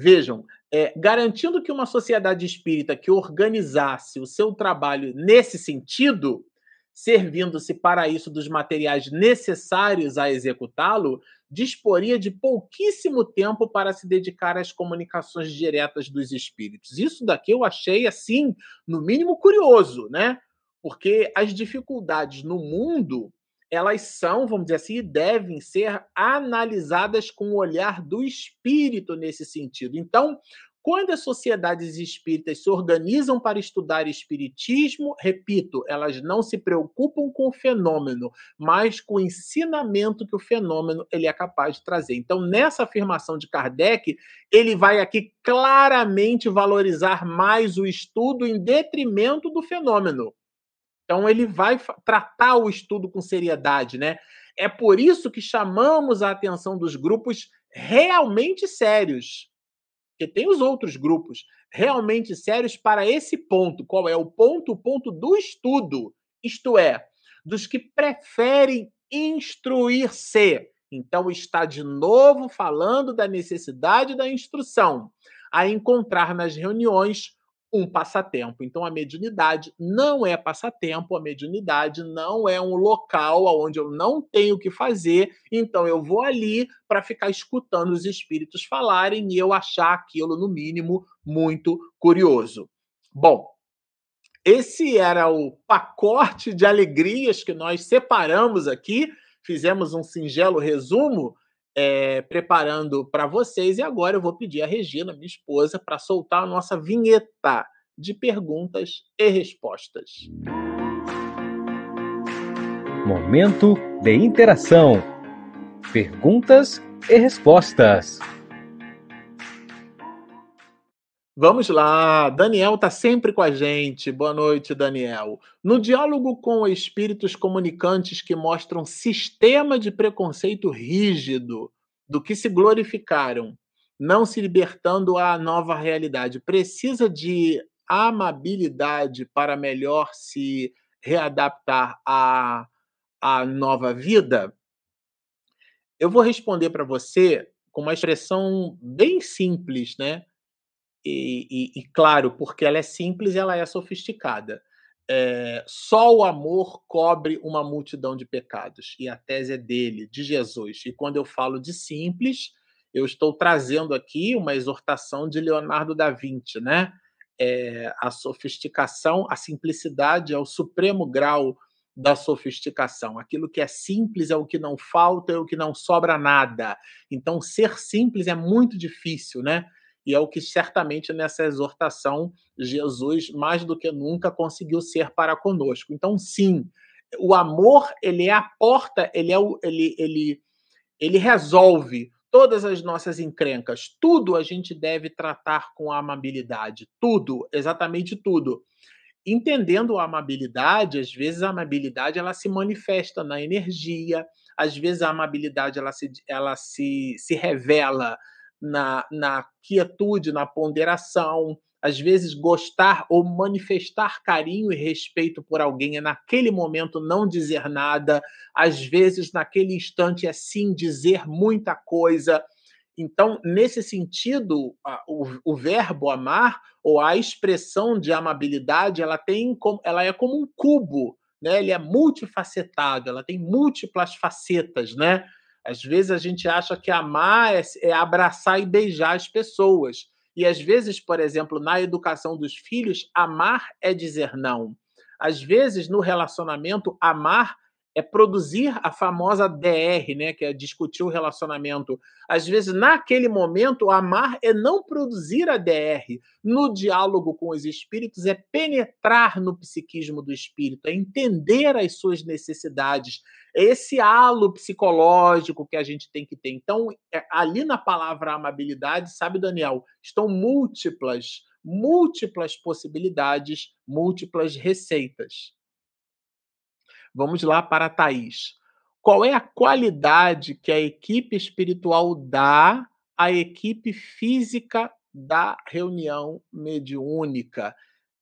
Vejam, é, garantindo que uma sociedade espírita que organizasse o seu trabalho nesse sentido, servindo-se para isso dos materiais necessários a executá-lo, disporia de pouquíssimo tempo para se dedicar às comunicações diretas dos espíritos. Isso daqui eu achei assim, no mínimo curioso, né? Porque as dificuldades no mundo elas são, vamos dizer assim, devem ser analisadas com o olhar do espírito nesse sentido. Então, quando as sociedades espíritas se organizam para estudar espiritismo, repito, elas não se preocupam com o fenômeno, mas com o ensinamento que o fenômeno ele é capaz de trazer. Então, nessa afirmação de Kardec, ele vai aqui claramente valorizar mais o estudo em detrimento do fenômeno. Então ele vai tratar o estudo com seriedade, né? É por isso que chamamos a atenção dos grupos realmente sérios. Porque tem os outros grupos realmente sérios para esse ponto. Qual é o ponto? O ponto do estudo. Isto é, dos que preferem instruir-se. Então está de novo falando da necessidade da instrução, a encontrar nas reuniões um passatempo. Então, a mediunidade não é passatempo, a mediunidade não é um local onde eu não tenho o que fazer, então eu vou ali para ficar escutando os espíritos falarem e eu achar aquilo, no mínimo, muito curioso. Bom, esse era o pacote de alegrias que nós separamos aqui, fizemos um singelo resumo é, preparando para vocês. E agora eu vou pedir a Regina, minha esposa, para soltar a nossa vinheta de perguntas e respostas. Momento de interação. Perguntas e respostas. Vamos lá, Daniel está sempre com a gente. Boa noite, Daniel. No diálogo com espíritos comunicantes que mostram sistema de preconceito rígido do que se glorificaram, não se libertando à nova realidade, precisa de amabilidade para melhor se readaptar à, à nova vida? Eu vou responder para você com uma expressão bem simples, né? E, e, e, claro, porque ela é simples ela é sofisticada. É, só o amor cobre uma multidão de pecados. E a tese é dele, de Jesus. E quando eu falo de simples, eu estou trazendo aqui uma exortação de Leonardo da Vinci, né? É, a sofisticação, a simplicidade é o supremo grau da sofisticação. Aquilo que é simples é o que não falta, é o que não sobra nada. Então, ser simples é muito difícil, né? E é o que certamente nessa exortação Jesus mais do que nunca conseguiu ser para conosco. Então, sim, o amor ele é a porta, ele é o, ele, ele, ele resolve todas as nossas encrencas. Tudo a gente deve tratar com amabilidade, tudo, exatamente tudo. Entendendo a amabilidade, às vezes a amabilidade ela se manifesta na energia, às vezes a amabilidade ela se, ela se, se revela na, na quietude, na ponderação. Às vezes, gostar ou manifestar carinho e respeito por alguém é, naquele momento, não dizer nada. Às vezes, naquele instante, é sim dizer muita coisa. Então, nesse sentido, o, o, verbo amar ou a expressão de amabilidade, ela tem ela é como um cubo, né? Ele é multifacetado, ela tem múltiplas facetas, né? Às vezes a gente acha que amar é, é abraçar e beijar as pessoas. E às vezes, por exemplo, na educação dos filhos, amar é dizer não. Às vezes, no relacionamento, amar é produzir a famosa DR, né, que é discutir o relacionamento. Às vezes, naquele momento, amar é não produzir a DR. No diálogo com os espíritos, é penetrar no psiquismo do espírito, é entender as suas necessidades. É esse halo psicológico que a gente tem que ter. Então, é, ali na palavra amabilidade, sabe, Daniel, estão múltiplas, múltiplas possibilidades, múltiplas receitas. Vamos lá para a Thaís. Qual é a qualidade que a equipe espiritual dá à equipe física da reunião mediúnica?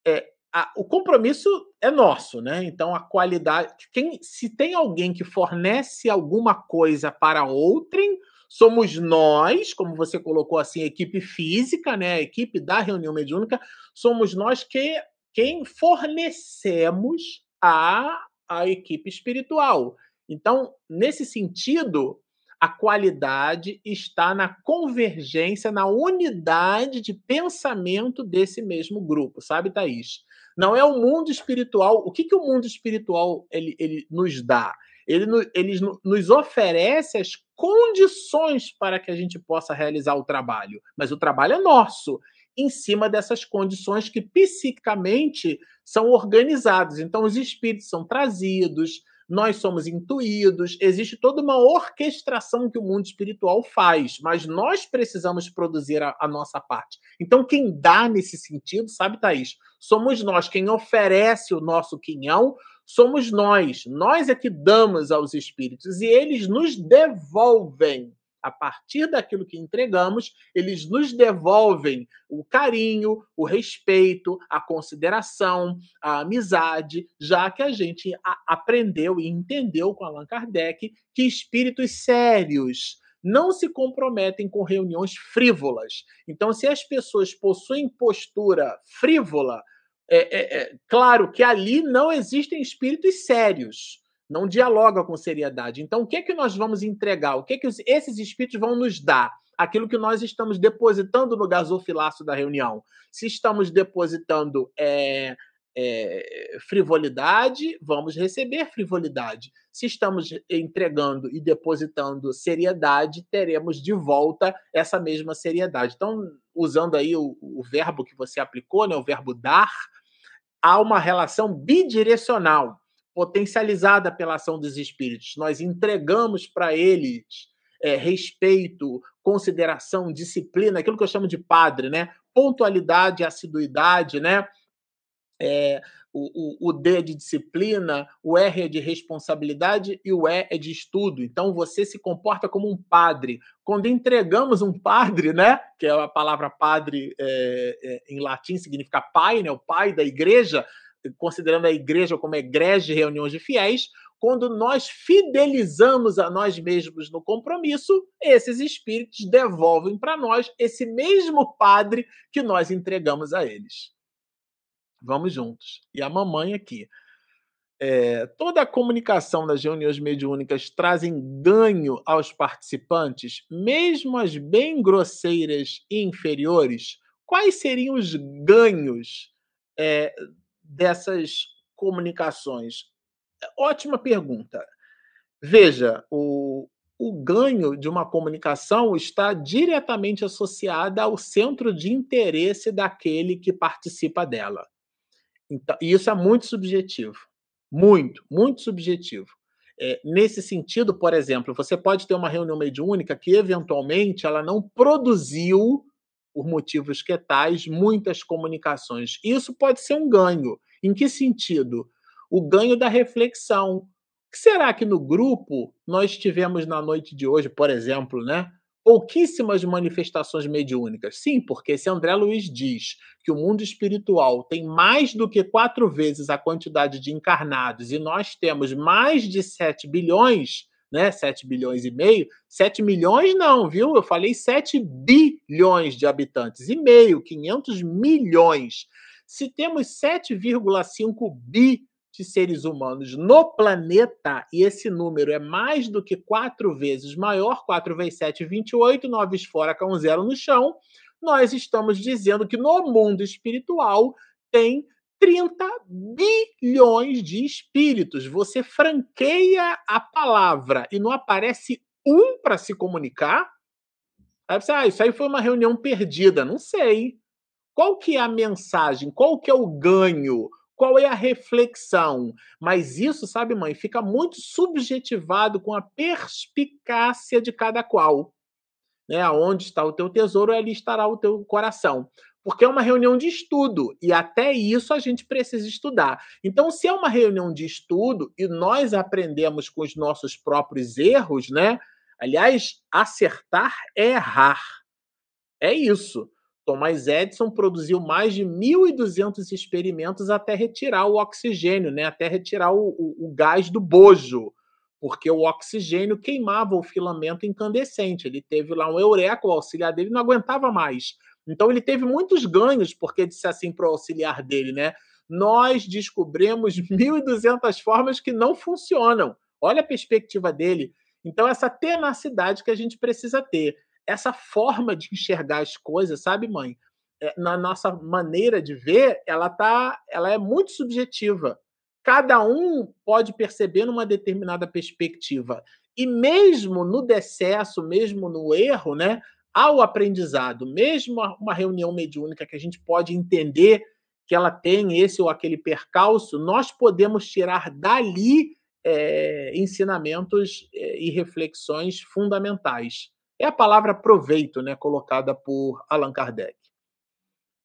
É, a, o compromisso é nosso, né? Então a qualidade. Quem, se tem alguém que fornece alguma coisa para outrem, somos nós, como você colocou assim, equipe física, né? A equipe da reunião mediúnica, somos nós que quem fornecemos a a equipe espiritual. Então, nesse sentido, a qualidade está na convergência, na unidade de pensamento desse mesmo grupo, sabe, Thaís? Não é o mundo espiritual. O que, que o mundo espiritual ele, ele nos dá? Ele, ele nos oferece as condições para que a gente possa realizar o trabalho, mas o trabalho é nosso em cima dessas condições que psicicamente são organizadas. Então, os espíritos são trazidos, nós somos intuídos, existe toda uma orquestração que o mundo espiritual faz, mas nós precisamos produzir a, a, nossa parte. Então, quem dá nesse sentido, sabe, Thaís? Somos nós, quem oferece o nosso quinhão, somos nós. Nós é que damos aos espíritos e eles nos devolvem a partir daquilo que entregamos, eles nos devolvem o carinho, o respeito, a consideração, a amizade, já que a gente aprendeu e entendeu com Allan Kardec que espíritos sérios não se comprometem com reuniões frívolas. Então, se as pessoas possuem postura frívola, é, é, é claro que ali não existem espíritos sérios não dialoga com seriedade. Então, o que é que nós vamos entregar? O que é que esses espíritos vão nos dar? Aquilo que nós estamos depositando no gasofilaço da reunião. Se estamos depositando é, é, frivolidade, vamos receber frivolidade. Se estamos entregando e depositando seriedade, teremos de volta essa mesma seriedade. Então, usando aí o, o verbo que você aplicou, né, o verbo dar, há uma relação bidirecional potencializada pela ação dos espíritos. Nós entregamos para eles é, respeito, consideração, disciplina, aquilo que eu chamo de padre, né? Pontualidade, assiduidade, né? É, o, o, o, D é de disciplina, o R é de responsabilidade e o E é de estudo. Então você se comporta como um padre. Quando entregamos um padre, né? Que é a palavra padre é, é, em latim significa pai, né? O pai da igreja considerando a igreja como igreja de reuniões de fiéis, quando nós fidelizamos a nós mesmos no compromisso, esses espíritos devolvem para nós esse mesmo padre que nós entregamos a eles. Vamos juntos. E a mamãe aqui. É, toda a comunicação das reuniões mediúnicas trazem ganho aos participantes, mesmo as bem grosseiras e inferiores. Quais seriam os ganhos é, dessas comunicações? Ótima pergunta. Veja, o, o ganho de uma comunicação está diretamente associada ao centro de interesse daquele que participa dela. Então, isso é muito subjetivo. Muito, muito subjetivo. É, nesse sentido, por exemplo, você pode ter uma reunião mediúnica que, eventualmente, ela não produziu por motivos que tais, muitas comunicações. Isso pode ser um ganho. Em que sentido? O ganho da reflexão. Será que no grupo nós tivemos na noite de hoje, por exemplo, né? Pouquíssimas manifestações mediúnicas. Sim, porque se André Luiz diz que o mundo espiritual tem mais do que quatro vezes a quantidade de encarnados e nós temos mais de 7 bilhões, né? 7 bilhões e meio. 7 milhões não, viu? Eu falei 7 bilhões de habitantes e meio, 500 milhões. Se temos 7,5 bi de seres humanos no planeta, e esse número é mais do que quatro vezes maior, 4 vezes 7, 28, 9 fora com zero no chão, nós estamos dizendo que no mundo espiritual tem 30 bilhões de espíritos. Você franqueia a palavra e não aparece um para se comunicar. Aí você, ah, isso aí foi uma reunião perdida. Não sei. Qual que é a mensagem? Qual que é o ganho? Qual é a reflexão? Mas isso, sabe, mãe, fica muito subjetivado com a perspicácia de cada qual. Né? Onde está o teu tesouro, ali estará o teu coração porque é uma reunião de estudo e até isso a gente precisa estudar. Então, se é uma reunião de estudo e nós aprendemos com os nossos próprios erros, né? Aliás, acertar é errar. É isso. Thomas Edison produziu mais de 1.200 experimentos até retirar o oxigênio, né? até retirar o, o, o gás do bojo, porque o oxigênio queimava o filamento incandescente. Ele teve lá um eureka, o auxiliar dele não aguentava mais. Então ele teve muitos ganhos, porque disse assim para o auxiliar dele, né? Nós descobrimos 1.200 formas que não funcionam. Olha a perspectiva dele. Então, essa tenacidade que a gente precisa ter, essa forma de enxergar as coisas, sabe, mãe? É, na nossa maneira de ver, ela tá, ela é muito subjetiva. Cada um pode perceber numa determinada perspectiva. E mesmo no decesso, mesmo no erro, né, ao aprendizado, mesmo uma reunião mediúnica que a gente pode entender que ela tem esse ou aquele percalço, nós podemos tirar dali é, ensinamentos é, e reflexões fundamentais. É a palavra proveito, né, colocada por Allan Kardec.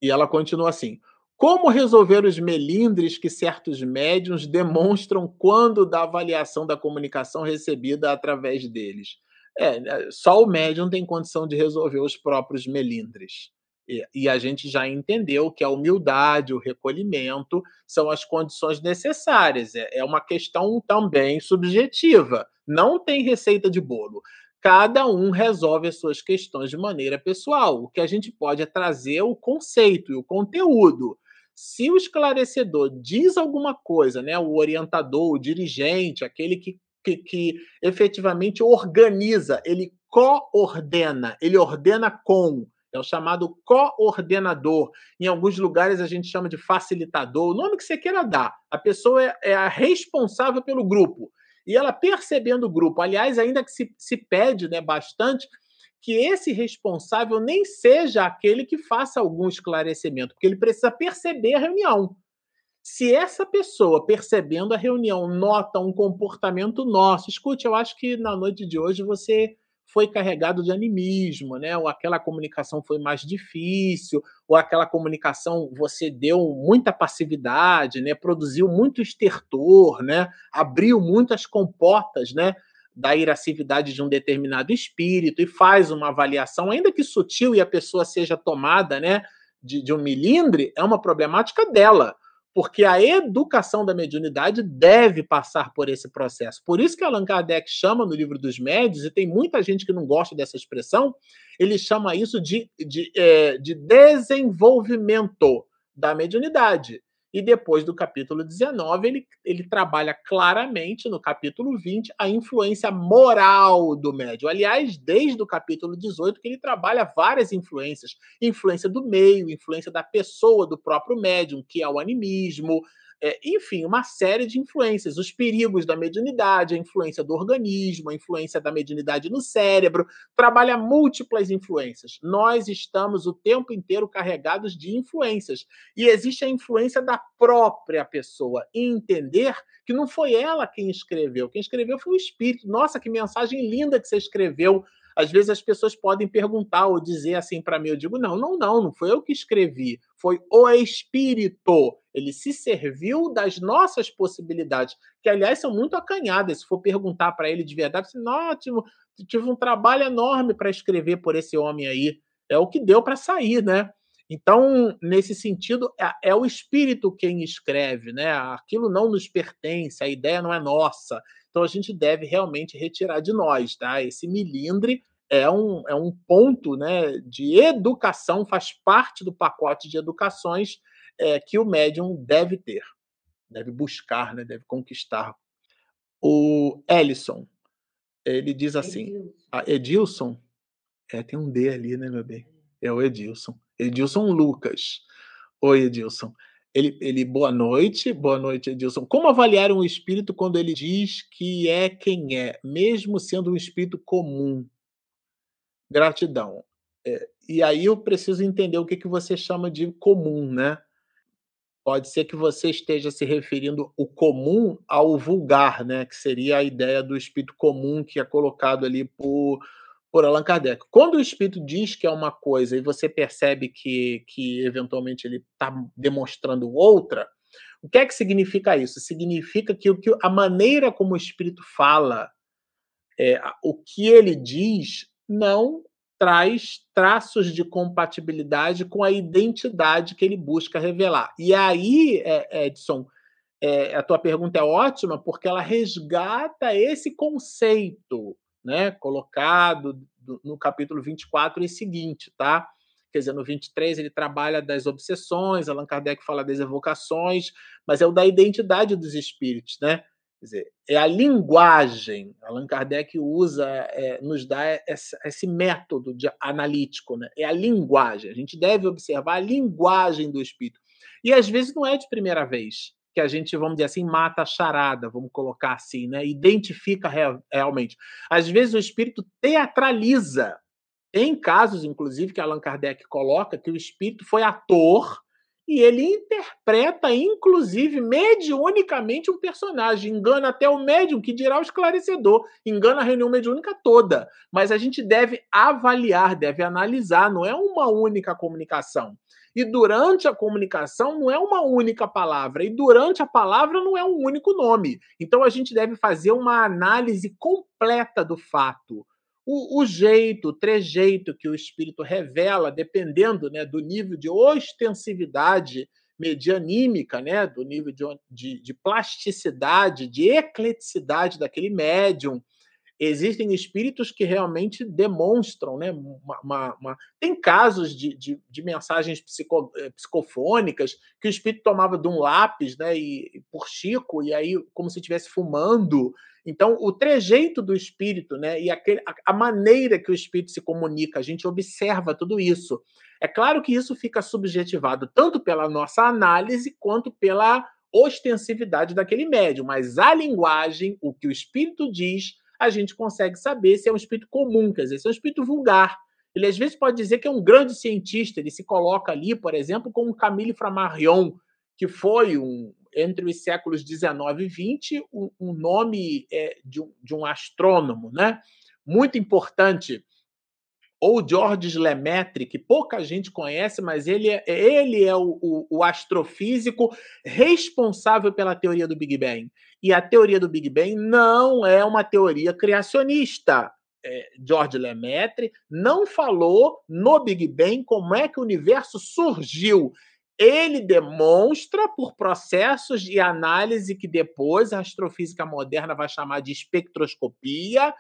E ela continua assim: como resolver os melindres que certos médiums demonstram quando da avaliação da comunicação recebida através deles? É, né, só o médium tem condição de resolver os próprios melindres. E, e, a gente já entendeu que a humildade, o recolhimento são as condições necessárias. É, é uma questão também subjetiva. Não tem receita de bolo. cada um resolve as suas questões de maneira pessoal. O que a gente pode é trazer o conceito e o conteúdo. Se o esclarecedor diz alguma coisa, né, o orientador, o dirigente, aquele que, que, que efetivamente organiza, ele coordena, ele ordena com, é o chamado coordenador. Em alguns lugares a gente chama de facilitador, o nome que você queira dar. A pessoa é, é a responsável pelo grupo. E ela percebendo o grupo, aliás, ainda que se, se pede né, bastante que esse responsável nem seja aquele que faça algum esclarecimento, porque ele precisa perceber a reunião. Se essa pessoa, percebendo a reunião, nota um comportamento nosso, escute, eu acho que na noite de hoje você foi carregado de animismo, né? Ou aquela comunicação foi mais difícil, ou aquela comunicação você deu muita passividade, né? Produziu muito estertor, né? Abriu muitas comportas, né? Da iracividade de um determinado espírito e faz uma avaliação, ainda que sutil, e a pessoa seja tomada, né? De, de um milindre, é uma problemática dela porque a educação da mediunidade deve passar por esse processo. Por isso que Allan Kardec chama no livro dos médios, e tem muita gente que não gosta dessa expressão, ele chama isso de, de, é, de desenvolvimento da mediunidade. E depois do capítulo 19, ele, ele trabalha claramente no capítulo 20 a influência moral do médium. Aliás, desde o capítulo 18, que ele trabalha várias influências: influência do meio, influência da pessoa, do próprio médium, que é o animismo, é, enfim, uma série de influências, os perigos da mediunidade, a influência do organismo, a influência da mediunidade no cérebro, trabalha múltiplas influências. Nós estamos o tempo inteiro carregados de influências. E existe a influência da própria pessoa. Entender que não foi ela quem escreveu, quem escreveu foi o espírito. Nossa, que mensagem linda que você escreveu às vezes as pessoas podem perguntar ou dizer assim para mim, eu digo, não, não, não, não foi eu que escrevi, foi o Espírito. Ele se serviu das nossas possibilidades, que aliás são muito acanhadas. Se for perguntar para ele de verdade, assim, tive, tive um trabalho enorme para escrever por esse homem aí. É o que deu para sair, né? Então, nesse sentido, é, é, o espírito quem escreve, né? Aquilo não nos pertence, a ideia não é nossa. Então a gente deve realmente retirar de nós, tá? Esse milindre é um, é um ponto né, de educação, faz parte do pacote de educações é, que o médium deve ter, deve buscar, né, deve conquistar. O Ellison, ele diz assim, Edilson, a Edilson é, tem um D ali, né, meu bem? É o Edilson. Edilson Lucas. Oi, Edilson. Ele, ele, boa noite, boa noite, Edilson. Como avaliar um espírito quando ele diz que é quem é, mesmo sendo um espírito comum? Gratidão. É, e aí eu preciso entender o que, que você chama de comum, né? Pode ser que você esteja se referindo o comum ao vulgar, né? Que seria a ideia do espírito comum que é colocado ali por por Allan Kardec. Quando o espírito diz que é uma coisa e você percebe que, que eventualmente ele está demonstrando outra, o que é que significa isso? Significa que, que a maneira como o espírito fala, é, o que ele diz, não traz traços de compatibilidade com a identidade que ele busca revelar. E aí, é, Edson, é, a tua pergunta é ótima porque ela resgata esse conceito né, colocado no capítulo 24 e seguinte, tá? Quer dizer, no 23 ele trabalha das obsessões, Allan Kardec fala das evocações, mas é o da identidade dos espíritos, né? Quer dizer, é a linguagem. Allan Kardec usa, é, nos dá esse, método de analítico, né? É a linguagem. A gente deve observar a linguagem do espírito. E às vezes não é de primeira vez que a gente, vamos dizer assim, mata a charada, vamos colocar assim, né? Identifica real, realmente. Às vezes o espírito teatraliza. Tem casos, inclusive, que Allan Kardec coloca que o espírito foi ator e ele interpreta, inclusive, mediunicamente um personagem. Engana até o médium, que dirá o esclarecedor. Engana a reunião mediúnica toda. Mas a gente deve avaliar, deve analisar, não é uma única comunicação. E durante a comunicação não é uma única palavra, e durante a palavra não é um único nome. Então a gente deve fazer uma análise completa do fato. O, o jeito, o trejeito que o espírito revela, dependendo né, do nível de ostensividade medianímica, né, do nível de, de, de plasticidade, de ecleticidade daquele médium, existem espíritos que realmente demonstram, né? Uma, uma, uma... Tem casos de, de, de mensagens psico, eh, psicofônicas que o espírito tomava de um lápis, né? E, por Chico, e aí, como se estivesse fumando. Então, o trejeito do espírito, né? E aquele, a, a maneira que o espírito se comunica, a gente observa tudo isso. É claro que isso fica subjetivado tanto pela nossa análise quanto pela ostensividade daquele médium, mas a linguagem, o que o espírito diz, a gente consegue saber se é um espírito comum, quer dizer, se é um espírito vulgar. Ele às vezes pode dizer que é um grande cientista, ele se coloca ali, por exemplo, como Camille Flammarion, que foi um, entre os séculos 19 e 20 um, um nome é, de, um, de um astrônomo, né? Muito importante ou Georges Lemaitre, que pouca gente conhece, mas ele é, ele é o, o, o, astrofísico responsável pela teoria do Big Bang. E a teoria do Big Bang não é uma teoria criacionista. É, George Lemaitre não falou no Big Bang como é que o universo surgiu. Ele demonstra por processos de análise que depois a astrofísica moderna vai chamar de espectroscopia,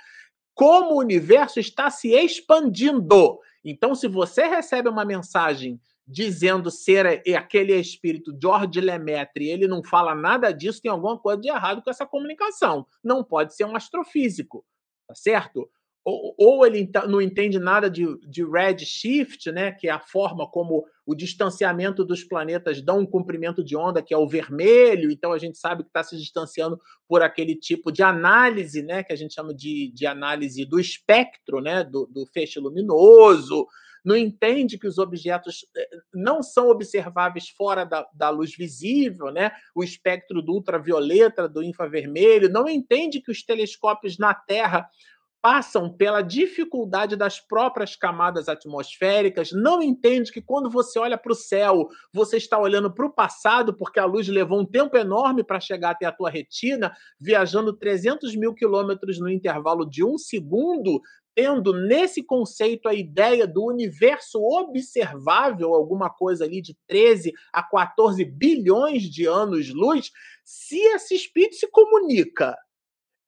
como o universo está se expandindo. Então, se você recebe uma mensagem dizendo ser aquele espírito George Lemaitre, ele não fala nada disso, tem alguma coisa de errado com essa comunicação. Não pode ser um astrofísico, tá certo? ou, ou ele não entende nada de, de redshift, né, que é a forma como o distanciamento dos planetas dão um comprimento de onda, que é o vermelho, então a gente sabe que está se distanciando por aquele tipo de análise, né, que a gente chama de, de análise do espectro, né, do, do feixe luminoso, não entende que os objetos eh, não são observáveis fora da, da, luz visível, né? o espectro do ultravioleta, do infravermelho, não entende que os telescópios na Terra passam pela dificuldade das próprias camadas atmosféricas, não entende que quando você olha para o céu, você está olhando para o passado, porque a luz levou um tempo enorme para chegar até a tua retina, viajando 300 mil quilômetros no intervalo de um segundo, tendo nesse conceito a ideia do universo observável, alguma coisa ali de 13 a 14 bilhões de anos-luz, se esse espírito se comunica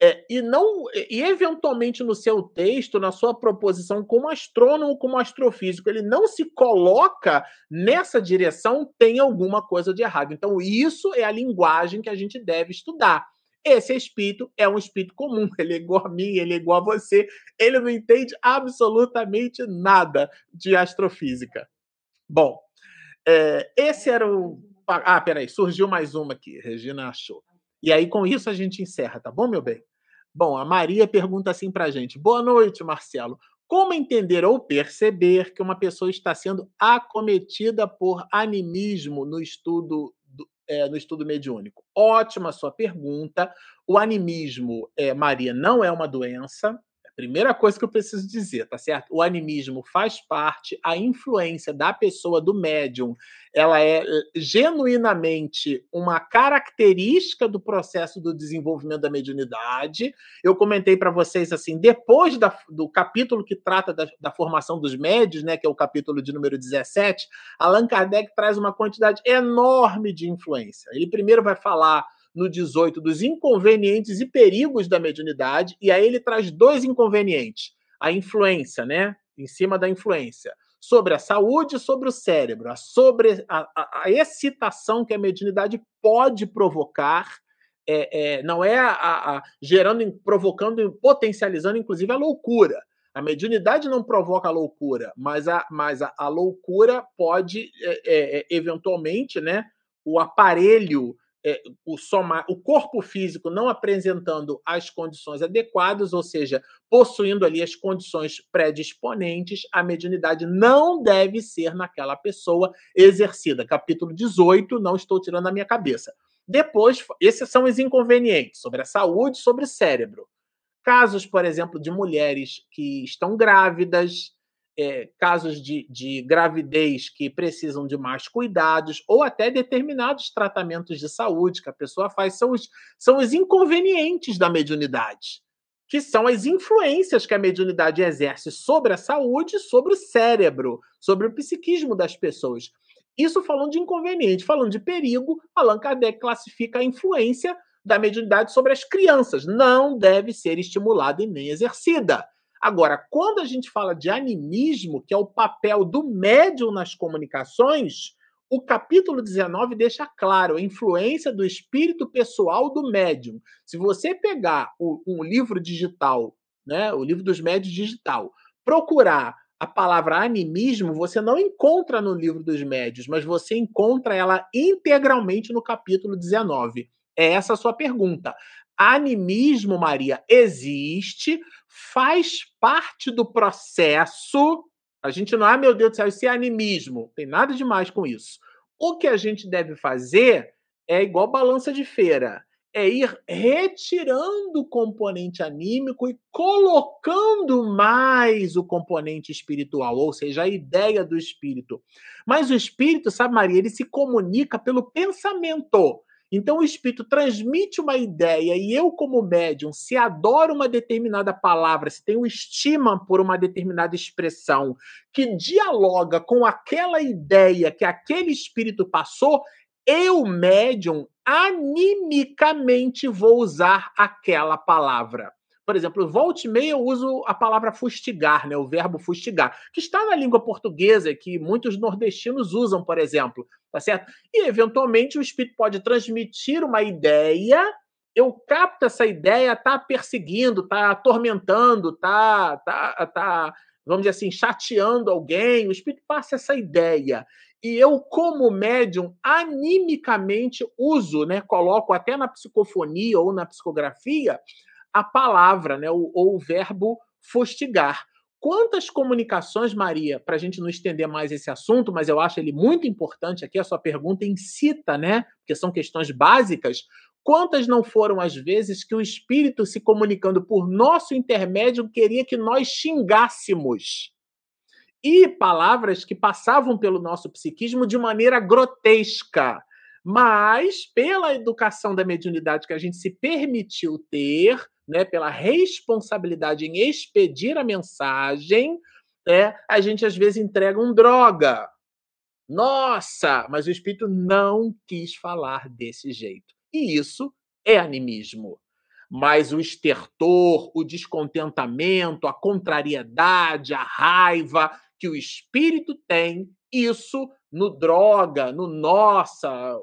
é, e não e eventualmente no seu texto, na sua proposição como astrônomo, como astrofísico, ele não se coloca nessa direção, tem alguma coisa de errado. Então isso é a linguagem que a gente deve estudar. Esse espírito é um espírito comum, ele é igual a mim, ele é igual a você, ele não entende absolutamente nada de astrofísica. Bom, é, esse era o. Ah, peraí, surgiu mais uma aqui, Regina achou. E aí, com isso, a gente encerra, tá bom, meu bem? Bom, a Maria pergunta assim para a gente: Boa noite, Marcelo. Como entender ou perceber que uma pessoa está sendo acometida por animismo no estudo, do, é, no estudo mediúnico? Ótima sua pergunta. O animismo, é, Maria, não é uma doença, Primeira coisa que eu preciso dizer, tá certo? O animismo faz parte, a influência da pessoa, do médium, ela é eh, genuinamente uma característica do processo do desenvolvimento da mediunidade. Eu comentei para vocês assim, depois da, do capítulo que trata da, da, formação dos médios, né, que é o capítulo de número 17, Allan Kardec traz uma quantidade enorme de influência. Ele primeiro vai falar no 18 dos inconvenientes e perigos da mediunidade, e aí ele traz dois inconvenientes: a influência, né? Em cima da influência, sobre a saúde e sobre o cérebro, a sobre a, a, a excitação que a mediunidade pode provocar. É, é, não é a, a, gerando, provocando, potencializando, inclusive, a loucura. A mediunidade não provoca a loucura, mas a, mas a, a loucura pode, é, é, é eventualmente, né, o aparelho é, o, soma, o corpo físico não apresentando as condições adequadas, ou seja, possuindo ali as condições predisponentes, a mediunidade não deve ser naquela pessoa exercida. Capítulo 18, não estou tirando a minha cabeça. Depois, esses são os inconvenientes sobre a saúde, sobre o cérebro. Casos, por exemplo, de mulheres que estão grávidas, é, casos de, de gravidez que precisam de mais cuidados, ou até determinados tratamentos de saúde que a pessoa faz, são os, são os inconvenientes da mediunidade, que são as influências que a mediunidade exerce sobre a saúde, sobre o cérebro, sobre o psiquismo das pessoas. Isso falando de inconveniente, falando de perigo, Allan Kardec classifica a influência da mediunidade sobre as crianças. Não deve ser estimulada e nem exercida. Agora, quando a gente fala de animismo, que é o papel do médium nas comunicações, o capítulo 19 deixa claro a influência do espírito pessoal do médium. Se você pegar o, um livro digital, né, o livro dos médios digital, procurar a palavra animismo, você não encontra no livro dos médios, mas você encontra ela integralmente no capítulo 19. É essa a sua pergunta. Animismo, Maria, existe, faz parte do processo a gente não, ah, meu Deus do céu, isso é animismo. Tem nada demais com isso. O que a gente deve fazer é igual balança de feira. É ir retirando o componente anímico e colocando mais o componente espiritual, ou seja, a ideia do espírito. Mas o espírito, sabe, Maria, ele se comunica pelo pensamento. Então o espírito transmite uma ideia e eu, como médium, se adoro uma determinada palavra, se tenho estima por uma determinada expressão que dialoga com aquela ideia que aquele espírito passou, eu, médium, animicamente vou usar aquela palavra. Por exemplo, volte e meia eu uso a palavra fustigar, né, o verbo fustigar, que está na língua portuguesa, que muitos nordestinos usam, por exemplo, tá certo? E eventualmente o espírito pode transmitir uma ideia, eu capto essa ideia, tá perseguindo, tá atormentando, tá, tá, tá, vamos dizer assim, chateando alguém, o espírito passa essa ideia. E eu, como médium, animicamente uso, né, coloco até na psicofonia ou na psicografia, a palavra, né, ou, o verbo fustigar. Quantas comunicações, Maria, para a gente não estender mais esse assunto, mas eu acho ele muito importante aqui, a sua pergunta incita, né? Porque são questões básicas. Quantas não foram as vezes que o espírito, se comunicando por nosso intermédio, queria que nós xingássemos? E palavras que passavam pelo nosso psiquismo de maneira grotesca. Mas, pela educação da mediunidade que a gente se permitiu ter, né, pela responsabilidade em expedir a mensagem, é, a gente às vezes entrega um droga. Nossa, mas o espírito não quis falar desse jeito. E isso é animismo. Mas o estertor, o descontentamento, a contrariedade, a raiva que o espírito tem, isso no droga, no nossa,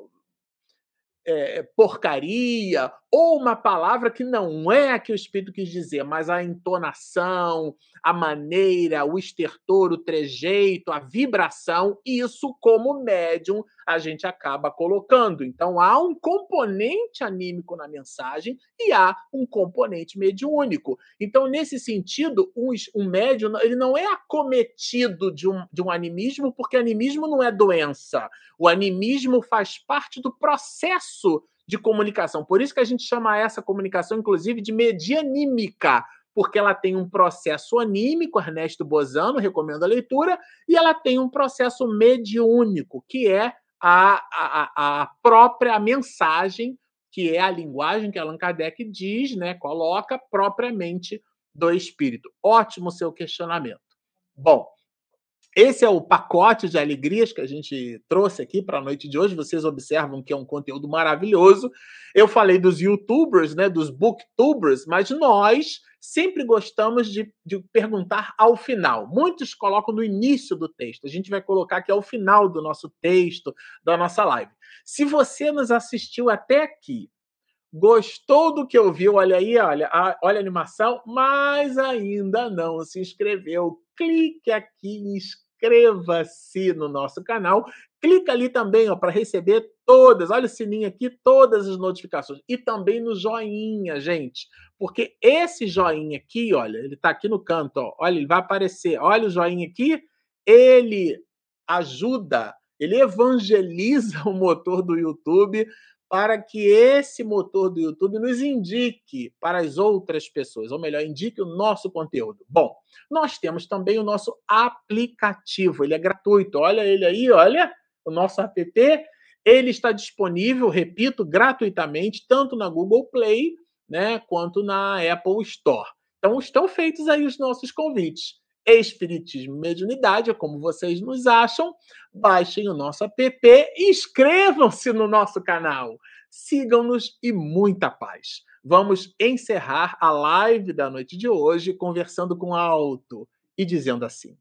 é, porcaria, ou uma palavra que não é a que o Espírito quis dizer, mas a entonação, a maneira, o estertor, o trejeito, a vibração, isso, como médium, a gente acaba colocando. Então, há um componente anímico na mensagem e há um componente mediúnico. Então, nesse sentido, um, um médium ele não é acometido de um, de um animismo, porque animismo não é doença. O animismo faz parte do processo de comunicação. Por isso que a gente chama essa comunicação, inclusive, de medianímica, porque ela tem um processo anímico, Ernesto Bozano, recomendo a leitura, e ela tem um processo mediúnico, que é a, a, a própria mensagem, que é a linguagem que Allan Kardec diz, né, coloca propriamente do espírito. Ótimo seu questionamento. Bom, esse é o pacote de alegrias que a gente trouxe aqui para a noite de hoje. Vocês observam que é um conteúdo maravilhoso. Eu falei dos youtubers, né, dos booktubers, mas nós sempre gostamos de, de perguntar ao final. Muitos colocam no início do texto. A gente vai colocar aqui ao final do nosso texto, da nossa live. Se você nos assistiu até aqui, Gostou do que ouviu? Olha aí, olha, olha a animação, mas ainda não se inscreveu. Clique aqui e inscreva-se no nosso canal. Clica ali também para receber todas, olha o sininho aqui, todas as notificações. E também no joinha, gente. Porque esse joinha aqui, olha, ele está aqui no canto, ó, olha, ele vai aparecer. Olha o joinha aqui, ele ajuda, ele evangeliza o motor do YouTube para que esse motor do YouTube nos indique para as outras pessoas, ou melhor, indique o nosso conteúdo. Bom, nós temos também o nosso aplicativo, ele é gratuito. Olha ele aí, olha, o nosso app, ele está disponível, repito, gratuitamente, tanto na Google Play, né, quanto na Apple Store. Então estão feitos aí os nossos convites. Espiritismo e Mediunidade, como vocês nos acham. Baixem o nosso app, inscrevam-se no nosso canal, sigam-nos e muita paz. Vamos encerrar a live da noite de hoje conversando com alto e dizendo assim: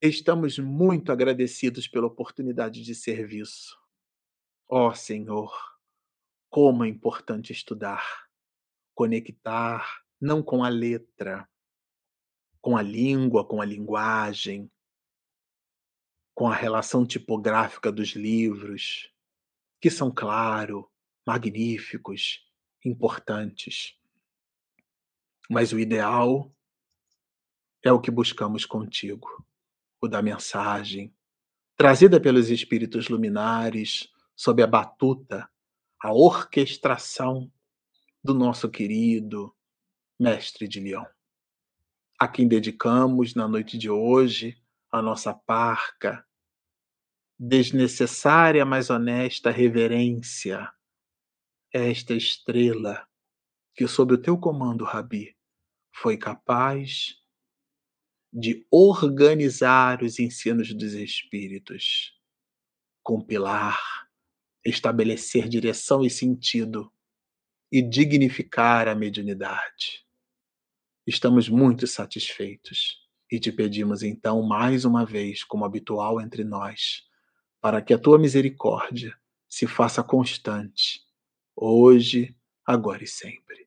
Estamos muito agradecidos pela oportunidade de serviço. Ó oh, Senhor, como é importante estudar, conectar, não com a letra, com a língua, com a linguagem, com a relação tipográfica dos livros, que são, claro, magníficos, importantes. Mas o ideal é o que buscamos contigo, o da mensagem, trazida pelos espíritos luminares, sob a batuta, a orquestração do nosso querido Mestre de Leão a quem dedicamos na noite de hoje a nossa parca, desnecessária, mas honesta reverência, esta estrela que, sob o teu comando, Rabi, foi capaz de organizar os ensinos dos Espíritos, compilar, estabelecer direção e sentido e dignificar a mediunidade. Estamos muito satisfeitos e te pedimos então mais uma vez, como habitual entre nós, para que a tua misericórdia se faça constante, hoje, agora e sempre.